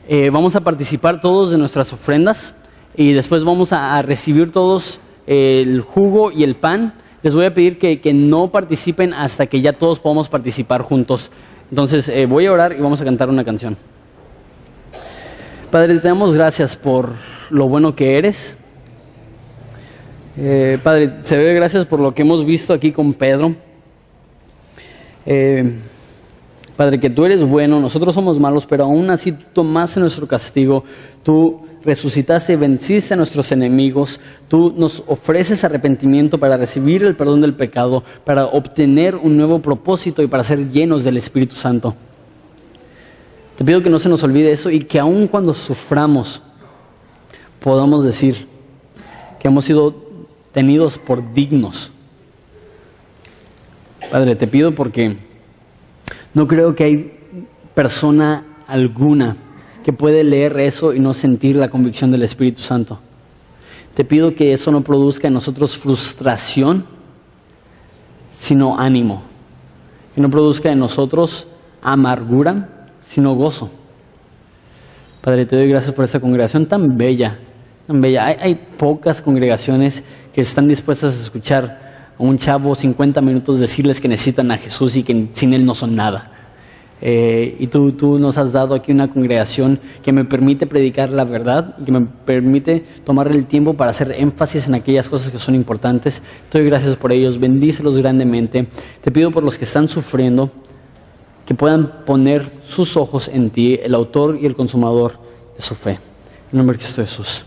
eh, vamos a participar todos de nuestras ofrendas y después vamos a, recibir todos el jugo y el pan les voy a pedir que, no participen hasta que ya todos podamos participar juntos. Entonces eh, voy a orar y vamos a cantar una canción. Padre, te damos gracias por lo bueno que eres. Eh, padre, se ve gracias por lo que hemos visto aquí con Pedro. Eh, padre, que tú eres bueno, nosotros somos malos, pero aún así tú tomaste nuestro castigo, tú resucitaste y venciste a nuestros enemigos, tú nos ofreces arrepentimiento para recibir el perdón del pecado, para obtener un nuevo propósito y para ser llenos del Espíritu Santo. Te pido que no se nos olvide eso y que aun cuando suframos podamos decir que hemos sido tenidos por dignos. Padre, te pido porque no creo que hay persona alguna que puede leer eso y no sentir la convicción del Espíritu Santo. Te pido que eso no produzca en nosotros frustración, sino ánimo. Que no produzca en nosotros amargura, sino gozo. Padre, te doy gracias por esta congregación tan bella, tan bella. Hay, hay pocas congregaciones que están dispuestas a escuchar un chavo 50 minutos decirles que necesitan a Jesús y que sin Él no son nada. Eh, y tú, tú nos has dado aquí una congregación que me permite predicar la verdad, que me permite tomar el tiempo para hacer énfasis en aquellas cosas que son importantes. Te doy gracias por ellos, bendícelos grandemente. Te pido por los que están sufriendo, que puedan poner sus ojos en ti, el autor y el consumador de su fe. En nombre de Cristo Jesús.